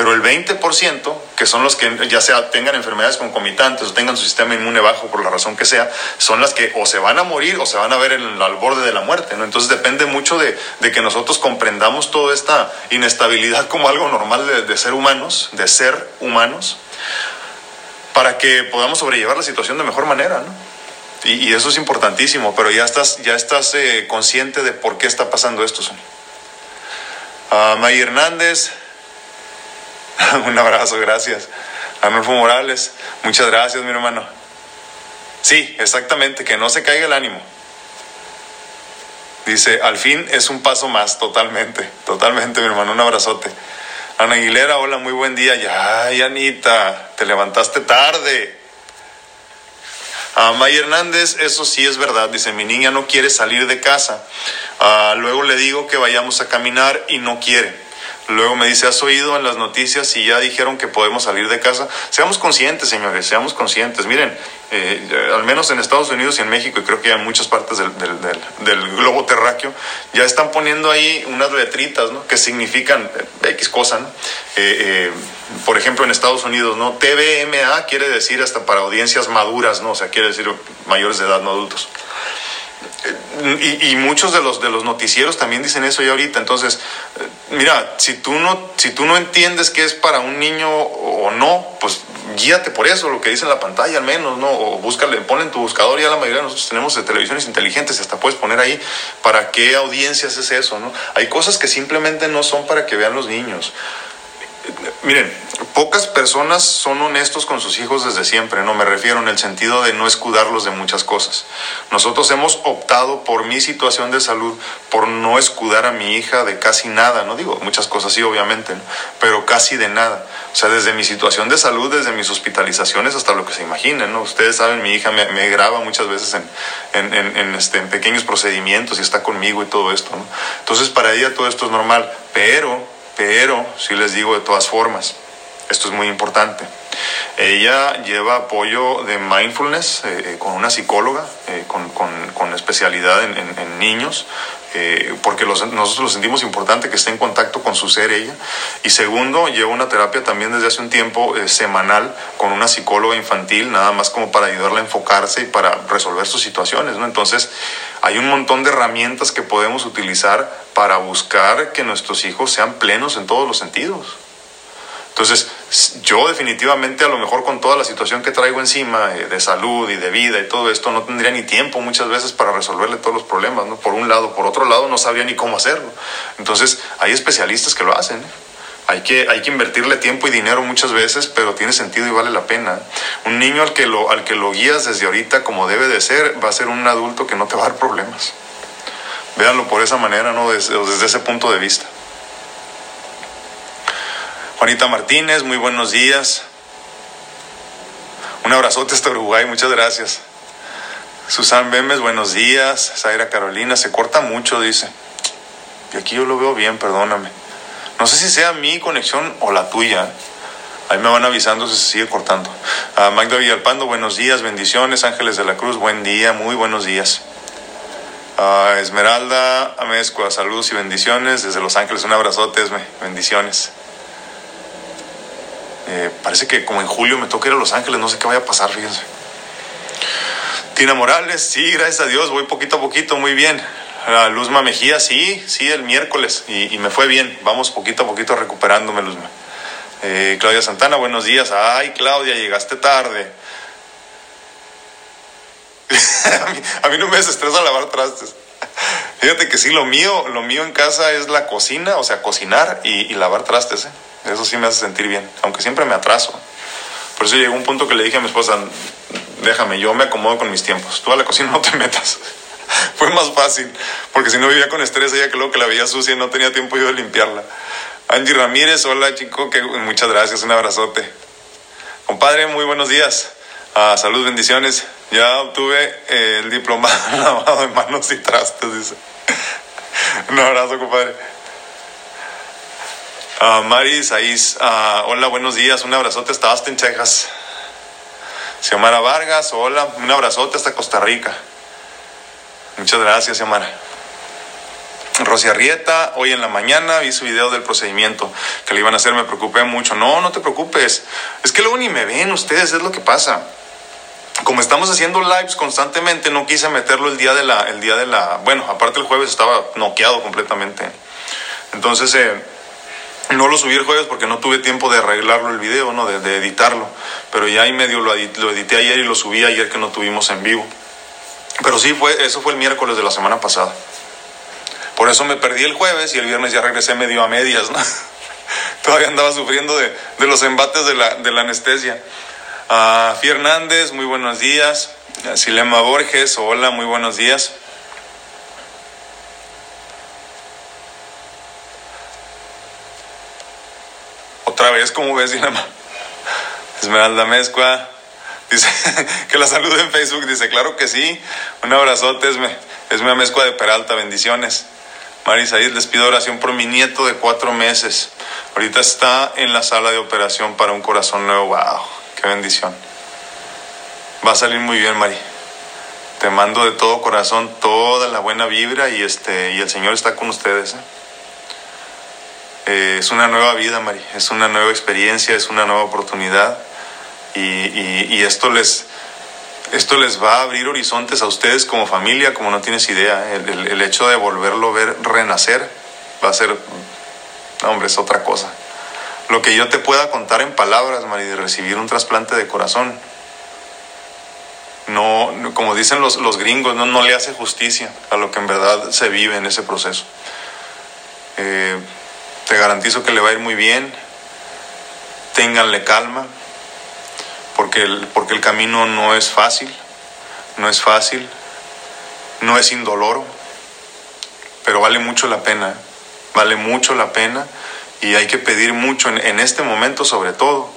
pero el 20%, que son los que ya sea tengan enfermedades concomitantes o tengan su sistema inmune bajo por la razón que sea, son las que o se van a morir o se van a ver en al borde de la muerte, ¿no? Entonces depende mucho de, que nosotros comprendamos toda esta inestabilidad como algo normal de, ser humanos, de ser humanos, para que podamos sobrellevar la situación de mejor manera, ¿no? Y, eso es importantísimo, pero ya estás, ya estás eh, consciente de por qué está pasando esto. Uh, May Hernández, Un abrazo, gracias. Arnulfo Morales, muchas gracias, mi hermano. Sí, exactamente, que no se caiga el ánimo. Dice, al fin es un paso más, totalmente, totalmente, mi hermano, un abrazote. Ana Aguilera, hola, muy buen día. Ya, Anita, te levantaste tarde. A May Hernández, eso sí es verdad, dice, mi niña no quiere salir de casa. Ah, luego le digo que vayamos a caminar y no quiere. Luego me dice, ¿has oído en las noticias y ya dijeron que podemos salir de casa? Seamos conscientes, señores, seamos conscientes. Miren, eh, al menos en Estados Unidos y en México, y creo que en muchas partes del, globo terráqueo, ya están poniendo ahí unas letritas, ¿no? Que significan eh, X cosa, ¿no? Eh, por ejemplo, en Estados Unidos, ¿no? TVMA quiere decir hasta para audiencias maduras, ¿no? O sea, quiere decir mayores de edad, no adultos. Y, muchos de los, de los noticieros también dicen eso ya ahorita. Entonces, eh, mira, si tú, no, si tú no entiendes que es para un niño o no, pues guíate por eso, lo que dice en la pantalla al menos, ¿no? O búscale, pon en tu buscador, ya la mayoría de nosotros tenemos de televisiones inteligentes hasta puedes poner ahí para qué audiencias es eso, ¿no? Hay cosas que simplemente no son para que vean los niños. Miren, pocas personas son honestos con sus hijos desde siempre, no me refiero en el sentido de no escudarlos de muchas cosas. Nosotros hemos optado por mi situación de salud, por no escudar a mi hija de casi nada, no digo muchas cosas sí, obviamente, pero casi de nada. O sea, desde mi situación de salud, desde mis hospitalizaciones hasta lo que se imaginen, ¿no? Ustedes saben, mi hija me, graba muchas veces en, en, este, pequeños procedimientos y está conmigo y todo esto, ¿no? Entonces, para ella todo esto es normal, pero pero si les digo de todas formas, esto es muy importante. Ella lleva apoyo de mindfulness eh, eh, con una psicóloga eh, con, con, especialidad en, niños, porque nosotros lo sentimos importante que esté en contacto con su ser ella. Y segundo, lleva una terapia también desde hace un tiempo semanal con una psicóloga infantil, nada más como para ayudarla a enfocarse y para resolver sus situaciones. Entonces, hay un montón de herramientas que podemos utilizar para buscar que nuestros hijos sean plenos en todos los sentidos. Entonces, yo definitivamente a lo mejor con toda la situación que traigo encima eh, de salud y de vida y todo esto, no tendría ni tiempo muchas veces para resolverle todos los problemas, ¿no? Por un lado, por otro lado, no sabría ni cómo hacerlo. Entonces, hay especialistas que lo hacen. ¿eh? Hay que, hay que invertirle tiempo y dinero muchas veces, pero tiene sentido y vale la pena. Un niño al que, lo, al que lo guías desde ahorita como debe de ser, va a ser un adulto que no te va a dar problemas. Véanlo por esa manera, ¿no? Desde, desde ese punto de vista. Juanita Martínez, muy buenos días. Un abrazote hasta Uruguay, muchas gracias. Susan Bemes, buenos días. Zaira Carolina, se corta mucho, dice. Y aquí yo lo veo bien, perdóname. No sé si sea mi conexión o la tuya. Ahí me van avisando si se sigue cortando. A Magda Villalpando, buenos días, bendiciones. Ángeles de la Cruz, buen día, muy buenos días. A Esmeralda Amezcua, saludos y bendiciones. Desde Los Ángeles, un abrazote, Esme, bendiciones. Eh, parece que como en julio me toca ir a Los Ángeles, no sé qué vaya a pasar, fíjense. Tina Morales, sí, gracias a Dios, voy poquito a poquito, muy bien. Luzma Mejía, sí, sí, el miércoles, y, me fue bien. Vamos poquito a poquito recuperándome, Luzma. Eh, Claudia Santana, buenos días. Ay, Claudia, llegaste tarde. a, mí, a, mí, no me desestresa lavar trastes. Fíjate que sí, lo mío, lo mío en casa es la cocina, o sea, cocinar y, y lavar trastes. ¿eh? Eso sí me hace sentir bien, aunque siempre me atraso. Por eso llegó un punto que le dije a mi esposa, déjame, yo me acomodo con mis tiempos. Tú a la cocina no te metas. Fue más fácil, porque si no vivía con estrés, ella que luego que la veía sucia y no tenía tiempo yo de limpiarla. Angie Ramírez, hola chico, que muchas gracias, un abrazote. Compadre, muy buenos días. Ah, salud, bendiciones. Ya obtuve eh, el diplomado lavado de manos y trastes, dice. un abrazo, compadre. Uh, Mari Saiz, uh, hola, buenos días, un abrazote hasta Austin, Texas. Xiomara Vargas, hola, un abrazote hasta Costa Rica. Muchas gracias, Xiomara. Rosy Arrieta, hoy en la mañana vi su video del procedimiento que le iban a hacer, me preocupé mucho. No, no te preocupes, es que luego ni me ven ustedes, es lo que pasa. Como estamos haciendo lives constantemente, no quise meterlo el día de la, el día de la, bueno, aparte el jueves estaba noqueado completamente. Entonces, eh, no lo subí el jueves porque no tuve tiempo de arreglarlo el video, ¿no? De, editarlo. Pero ya ahí medio lo, edité ayer y lo subí ayer que no tuvimos en vivo. Pero sí, fue, eso fue el miércoles de la semana pasada. Por eso me perdí el jueves y el viernes ya regresé medio a medias. Todavía andaba sufriendo de, de los embates de la, de la anestesia. Uh, Fi Hernández, muy buenos días. Silema Borges, hola, muy buenos días. Vez, como ves, Dinama? Esmeralda Mezcua dice que la salude en Facebook. Dice, claro que sí. Un abrazote, Esme. Esme Mezcua de Peralta, bendiciones. Marisa, les pido oración por mi nieto de cuatro meses. Ahorita está en la sala de operación para un corazón nuevo. ¡Wow! ¡Qué bendición! Va a salir muy bien, Mari. Te mando de todo corazón toda la buena vibra y, este, y el Señor está con ustedes. ¿eh? Eh, es una nueva vida, Mari, es una nueva experiencia, es una nueva oportunidad y, esto, les, esto les va a abrir horizontes a ustedes como familia, como no tienes idea. El, el, hecho de volverlo a ver renacer va a ser, hombre, es otra cosa. Lo que yo te pueda contar en palabras, Mari, de recibir un trasplante de corazón, no, como dicen los, los gringos, no, no le hace justicia a lo que en verdad se vive en ese proceso. Eh, te garantizo que le va a ir muy bien. Ténganle calma, porque el, porque el camino no es fácil, no es fácil, no es indoloro, pero vale mucho la pena, vale mucho la pena y hay que pedir mucho en, en este momento sobre todo,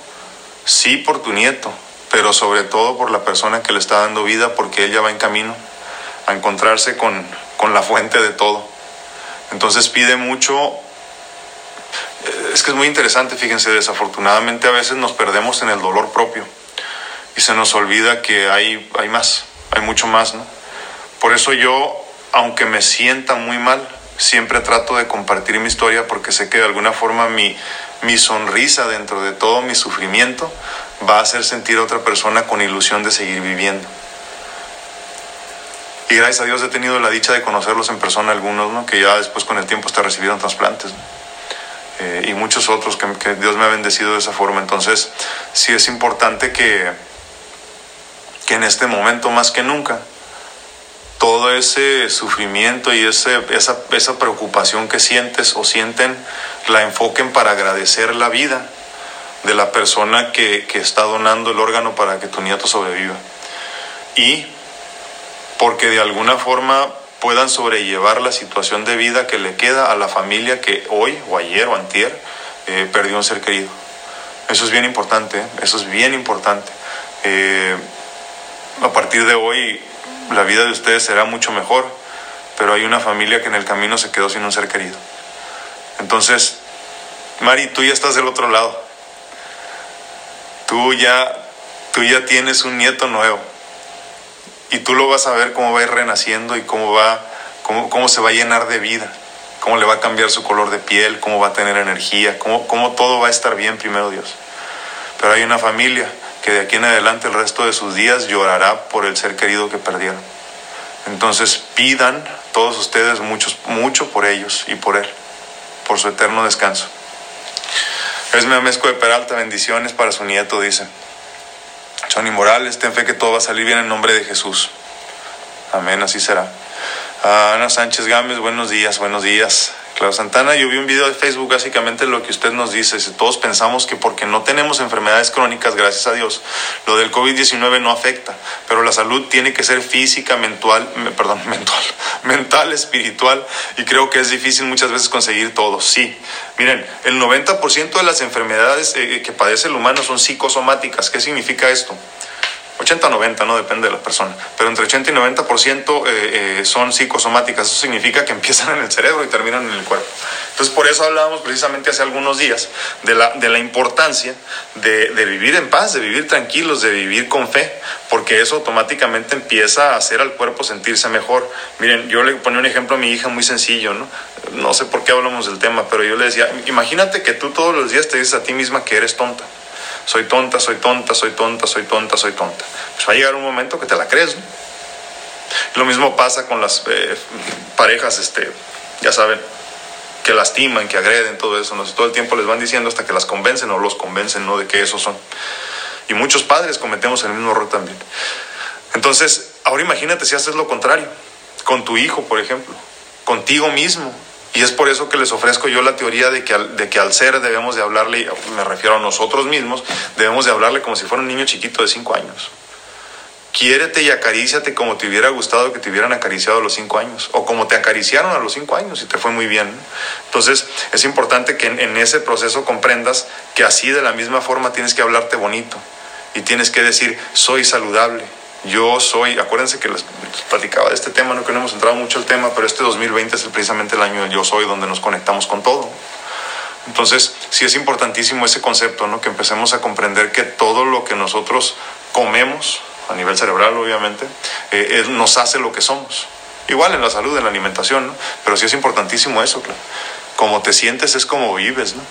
sí por tu nieto, pero sobre todo por la persona que le está dando vida, porque ella va en camino a encontrarse con, con la fuente de todo. Entonces pide mucho es que es muy interesante, fíjense, desafortunadamente a veces nos perdemos en el dolor propio y se nos olvida que hay, hay más, hay mucho más, ¿no? Por eso yo, aunque me sienta muy mal, siempre trato de compartir mi historia porque sé que de alguna forma mi, mi sonrisa dentro de todo mi sufrimiento va a hacer sentir a otra persona con ilusión de seguir viviendo. Y gracias a Dios he tenido la dicha de conocerlos en persona algunos, ¿no? que ya después con el tiempo hasta recibieron trasplantes. ¿no? Eh, y muchos otros que, que, Dios me ha bendecido de esa forma. Entonces, sí es importante que, que en este momento más que nunca, todo ese sufrimiento y ese, esa, esa preocupación que sientes o sienten, la enfoquen para agradecer la vida de la persona que, que está donando el órgano para que tu nieto sobreviva. Y porque de alguna forma puedan sobrellevar la situación de vida que le queda a la familia que hoy o ayer o antier eh, perdió un ser querido. Eso es bien importante, ¿eh? eso es bien importante. Eh, a partir de hoy la vida de ustedes será mucho mejor, pero hay una familia que en el camino se quedó sin un ser querido. Entonces, Mari, tú ya estás del otro lado. Tú ya, tú ya tienes un nieto nuevo. Y tú lo vas a ver cómo va a ir renaciendo y cómo, va, cómo, cómo se va a llenar de vida, cómo le va a cambiar su color de piel, cómo va a tener energía, cómo, cómo todo va a estar bien, primero Dios. Pero hay una familia que de aquí en adelante el resto de sus días llorará por el ser querido que perdieron. Entonces pidan todos ustedes muchos, mucho por ellos y por él, por su eterno descanso. Esme Amesco de Peralta, bendiciones para su nieto, dice. Johnny Morales, ten fe que todo va a salir bien en nombre de Jesús. Amén, así será. Ana Sánchez Gámez, buenos días, buenos días. Claro, Santana, yo vi un video de Facebook básicamente lo que usted nos dice. Si todos pensamos que porque no tenemos enfermedades crónicas, gracias a Dios, lo del COVID-19 no afecta, pero la salud tiene que ser física, mental, perdón, mental, mental, espiritual, y creo que es difícil muchas veces conseguir todo. Sí, miren, el 90% de las enfermedades eh, que padece el humano son psicosomáticas. ¿Qué significa esto? 80-90, no depende de la persona, pero entre 80 y 90% eh, eh, son psicosomáticas. Eso significa que empiezan en el cerebro y terminan en el cuerpo. Entonces, por eso hablábamos precisamente hace algunos días de la, de la importancia de, de, vivir en paz, de vivir tranquilos, de vivir con fe, porque eso automáticamente empieza a hacer al cuerpo sentirse mejor. Miren, yo le ponía un ejemplo a mi hija muy sencillo, ¿no? No sé por qué hablamos del tema, pero yo le decía, imagínate que tú todos los días te dices a ti misma que eres tonta soy tonta, soy tonta, soy tonta, soy tonta, soy tonta. Pues va a llegar un momento que te la crees. Lo mismo pasa con las eh, parejas, este, ya saben, que lastiman, que agreden, todo eso. ¿no? Todo el tiempo les van diciendo hasta que las convencen o los convencen ¿no? de que esos son. Y muchos padres cometemos el mismo error también. Entonces, ahora imagínate si haces lo contrario, con tu hijo, por ejemplo, contigo mismo. Y es por eso que les ofrezco yo la teoría de que, al, de que al ser debemos de hablarle, me refiero a nosotros mismos, debemos de hablarle como si fuera un niño chiquito de 5 años. Quiérete y acaríciate como te hubiera gustado que te hubieran acariciado a los 5 años, o como te acariciaron a los 5 años y te fue muy bien. Entonces es importante que en ese proceso comprendas que así de la misma forma tienes que hablarte bonito y tienes que decir, soy saludable, yo soy, acuérdense que les, platicaba de este tema, no que no hemos entrado mucho al tema, pero este 2020 es precisamente el año del yo soy, donde nos conectamos con todo. Entonces, sí es importantísimo ese concepto, ¿no? Que empecemos a comprender que todo lo que nosotros comemos, a nivel cerebral obviamente, eh, nos hace lo que somos. Igual en la salud, en la alimentación, ¿no? Pero sí es importantísimo eso, claro. Como te sientes es como vives, ¿no?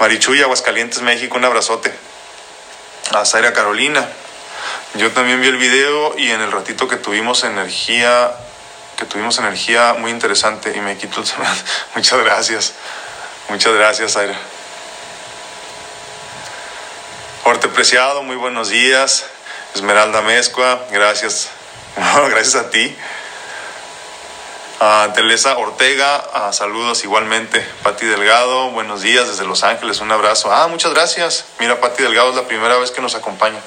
Marichuy, Aguascalientes, México, un abrazote. A Zaira Carolina, yo también vi el video y en el ratito que tuvimos energía, que tuvimos energía muy interesante y me quito el Muchas gracias. Muchas gracias, Aira. Orte Preciado, muy buenos días. Esmeralda Mezcua, gracias. gracias a ti. A Telesa Ortega, saludos igualmente. Pati Delgado, buenos días desde Los Ángeles, un abrazo. Ah, muchas gracias. Mira, Pati Delgado es la primera vez que nos acompaña.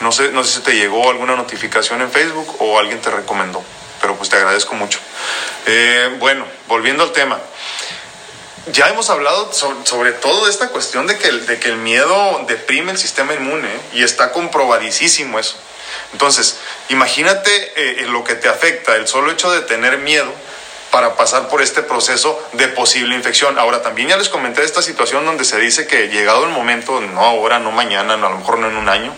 No sé, no sé si te llegó alguna notificación en Facebook o alguien te recomendó, pero pues te agradezco mucho. Eh, bueno, volviendo al tema. Ya hemos hablado sobre, todo de esta cuestión de que, el, de que el miedo deprime el sistema inmune y está comprobadísimo eso. Entonces, imagínate eh, lo que te afecta el solo hecho de tener miedo para pasar por este proceso de posible infección. Ahora, también ya les comenté esta situación donde se dice que llegado el momento, no ahora, no mañana, no, a lo mejor no en un año,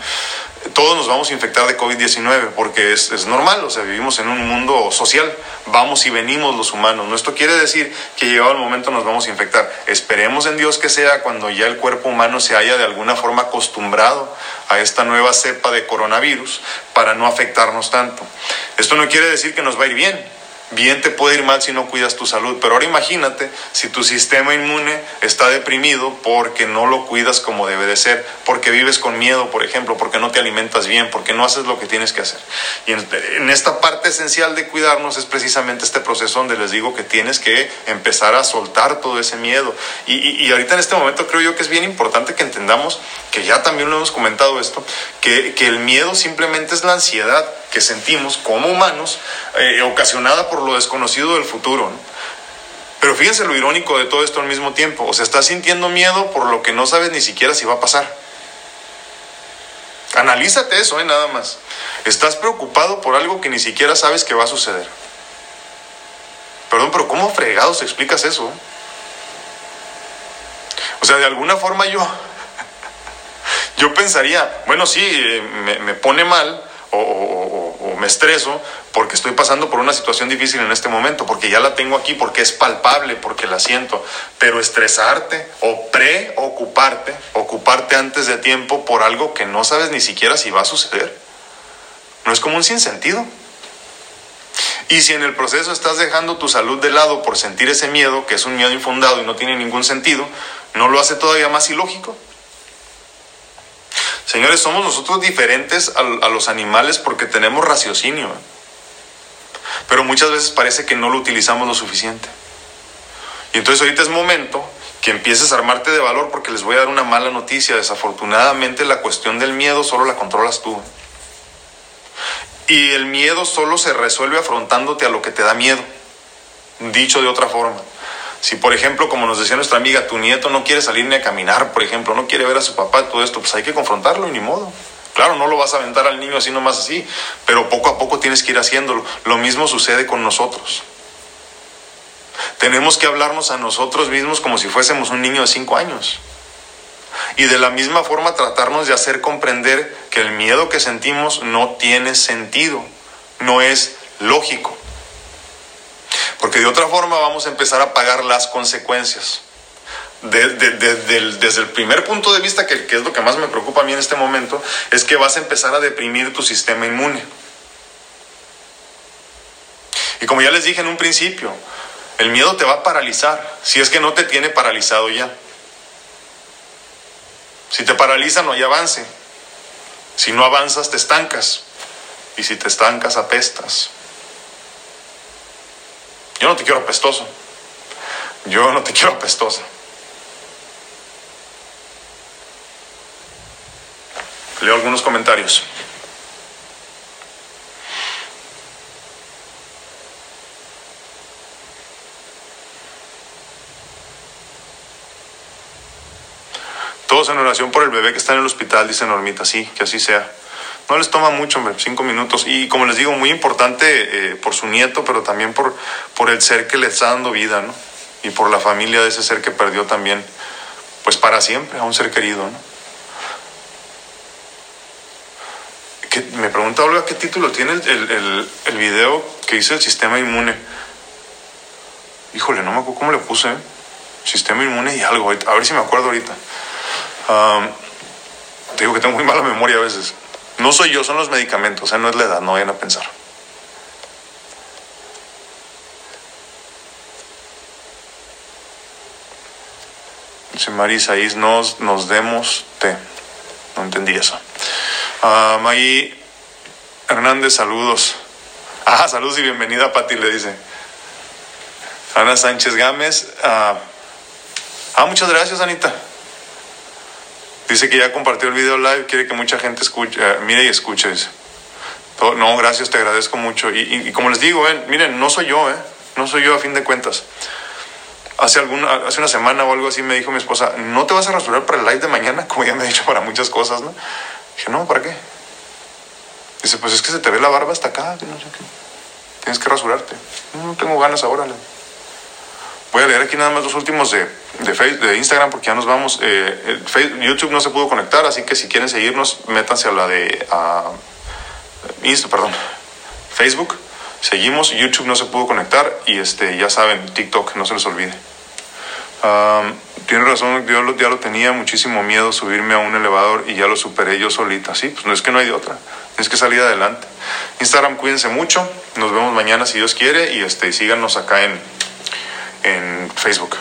todos nos vamos a infectar de COVID-19 porque es, es, normal, o sea, vivimos en un mundo social, vamos y venimos los humanos. No esto quiere decir que llegado el momento nos vamos a infectar. Esperemos en Dios que sea cuando ya el cuerpo humano se haya de alguna forma acostumbrado a esta nueva cepa de coronavirus para no afectarnos tanto. Esto no quiere decir que nos va a ir bien, Bien te puede ir mal si no cuidas tu salud, pero ahora imagínate si tu sistema inmune está deprimido porque no lo cuidas como debe de ser, porque vives con miedo, por ejemplo, porque no te alimentas bien, porque no haces lo que tienes que hacer. Y en, esta parte esencial de cuidarnos es precisamente este proceso donde les digo que tienes que empezar a soltar todo ese miedo. Y, y, ahorita en este momento creo yo que es bien importante que entendamos, que ya también lo hemos comentado esto, que el miedo simplemente es la ansiedad que sentimos como humanos, eh, ocasionada por lo desconocido del futuro. Pero fíjense lo irónico de todo esto al mismo tiempo. O sea, estás sintiendo miedo por lo que no sabes ni siquiera si va a pasar. Analízate eso, ¿eh? nada más. Estás preocupado por algo que ni siquiera sabes que va a suceder. Perdón, pero ¿cómo fregados explicas eso? O sea, de alguna forma yo, yo pensaría, bueno, sí, eh, me, pone mal o, me estreso porque estoy pasando por una situación difícil en este momento, porque ya la tengo aquí, porque es palpable, porque la siento. Pero estresarte o preocuparte, ocuparte antes de tiempo por algo que no sabes ni siquiera si va a suceder, no es como un sinsentido. Y si en el proceso estás dejando tu salud de lado por sentir ese miedo, que es un miedo infundado y no tiene ningún sentido, ¿no lo hace todavía más ilógico? Señores, somos nosotros diferentes a, los animales porque tenemos raciocinio. Pero muchas veces parece que no lo utilizamos lo suficiente. Y entonces ahorita es momento que empieces a armarte de valor porque les voy a dar una mala noticia. Desafortunadamente la cuestión del miedo solo la controlas tú. Y el miedo solo se resuelve afrontándote a lo que te da miedo. Dicho de otra forma. Si, por ejemplo, como nos decía nuestra amiga, tu nieto no quiere salir ni a caminar, por ejemplo, no quiere ver a su papá, todo esto, pues hay que confrontarlo ni modo. Claro, no lo vas a aventar al niño así nomás así, pero poco a poco tienes que ir haciéndolo. Lo mismo sucede con nosotros. Tenemos que hablarnos a nosotros mismos como si fuésemos un niño de cinco años. Y de la misma forma tratarnos de hacer comprender que el miedo que sentimos no tiene sentido, no es lógico. Porque de otra forma vamos a empezar a pagar las consecuencias. desde el primer punto de vista, que, que es lo que más me preocupa a mí en este momento, es que vas a empezar a deprimir tu sistema inmune. Y como ya les dije en un principio, el miedo te va a paralizar, si es que no te tiene paralizado ya. Si te paraliza no hay avance. Si no avanzas te estancas. Y si te estancas apestas. Yo no te quiero apestoso. Yo no te quiero apestosa. Leo algunos comentarios. Todos en oración por el bebé que está en el hospital, dice Normita. Sí, que así sea. No les toma mucho, cinco minutos. Y como les digo, muy importante eh, por su nieto, pero también por, por el ser que le está dando vida, ¿no? Y por la familia de ese ser que perdió también, pues para siempre, a un ser querido, ¿no? me pregunta Olga qué título tiene el, el, video que hice el sistema inmune. Híjole, no me acuerdo cómo le puse. ¿eh? Sistema inmune y algo. A ver si me acuerdo ahorita. te digo que tengo muy mala memoria a veces. No soy yo, son los medicamentos, ¿eh? no es la edad, no vayan a pensar. Dice Marisa, nos, nos demos té. No entendí eso. Uh, May Hernández, saludos. Ah, saludos y bienvenida, Pati, le dice. Ana Sánchez Gámez. ah, ah muchas gracias, Anita. Dice que ya compartió el video live, quiere que mucha gente eh, mire y escuche. No, gracias, te agradezco mucho. Y, como les digo, eh, miren, no soy yo, eh, no soy yo a fin de cuentas. Hace, hace una semana o algo así me dijo mi esposa, ¿no te vas a rasurar para el live de mañana? Como ya me ha dicho para muchas cosas, ¿no? Dije, no, ¿para qué? Dice, pues es que se te ve la barba hasta acá, no sé qué. Tienes que rasurarte. No, tengo ganas ahora. Voy a leer aquí nada más los últimos de, de, Facebook, de Instagram porque ya nos vamos. Eh, YouTube no se pudo conectar, así que si quieren seguirnos, métanse a la de Insta, perdón, Facebook. Seguimos, YouTube no se pudo conectar y este, ya saben, TikTok, no se les olvide. tiene razón, yo ya lo tenía muchísimo miedo subirme a un elevador y ya lo superé yo solita. Sí, pues no es que no hay de otra, tienes que salir adelante. Instagram, cuídense mucho, nos vemos mañana si Dios quiere y este, síganos acá en, en Facebook.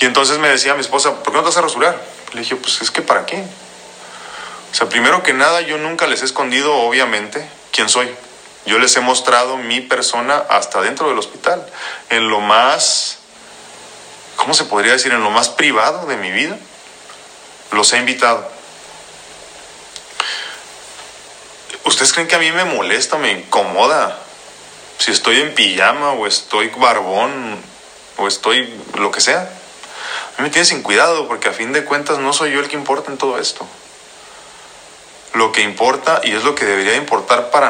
Y entonces me decía mi esposa, ¿por qué no te vas a rasurar? Le dije, pues es que ¿para qué? O sea, primero que nada, yo nunca les he escondido, obviamente, quién soy. Yo les he mostrado mi persona hasta dentro del hospital, en lo más, ¿cómo se podría decir? En lo más privado de mi vida. Los he invitado. ¿Ustedes creen que a mí me molesta, me incomoda? Si estoy en pijama o estoy barbón o estoy lo que sea. A mí me tiene sin cuidado porque a fin de cuentas no soy yo el que importa en todo esto. Lo que importa y es lo que debería importar para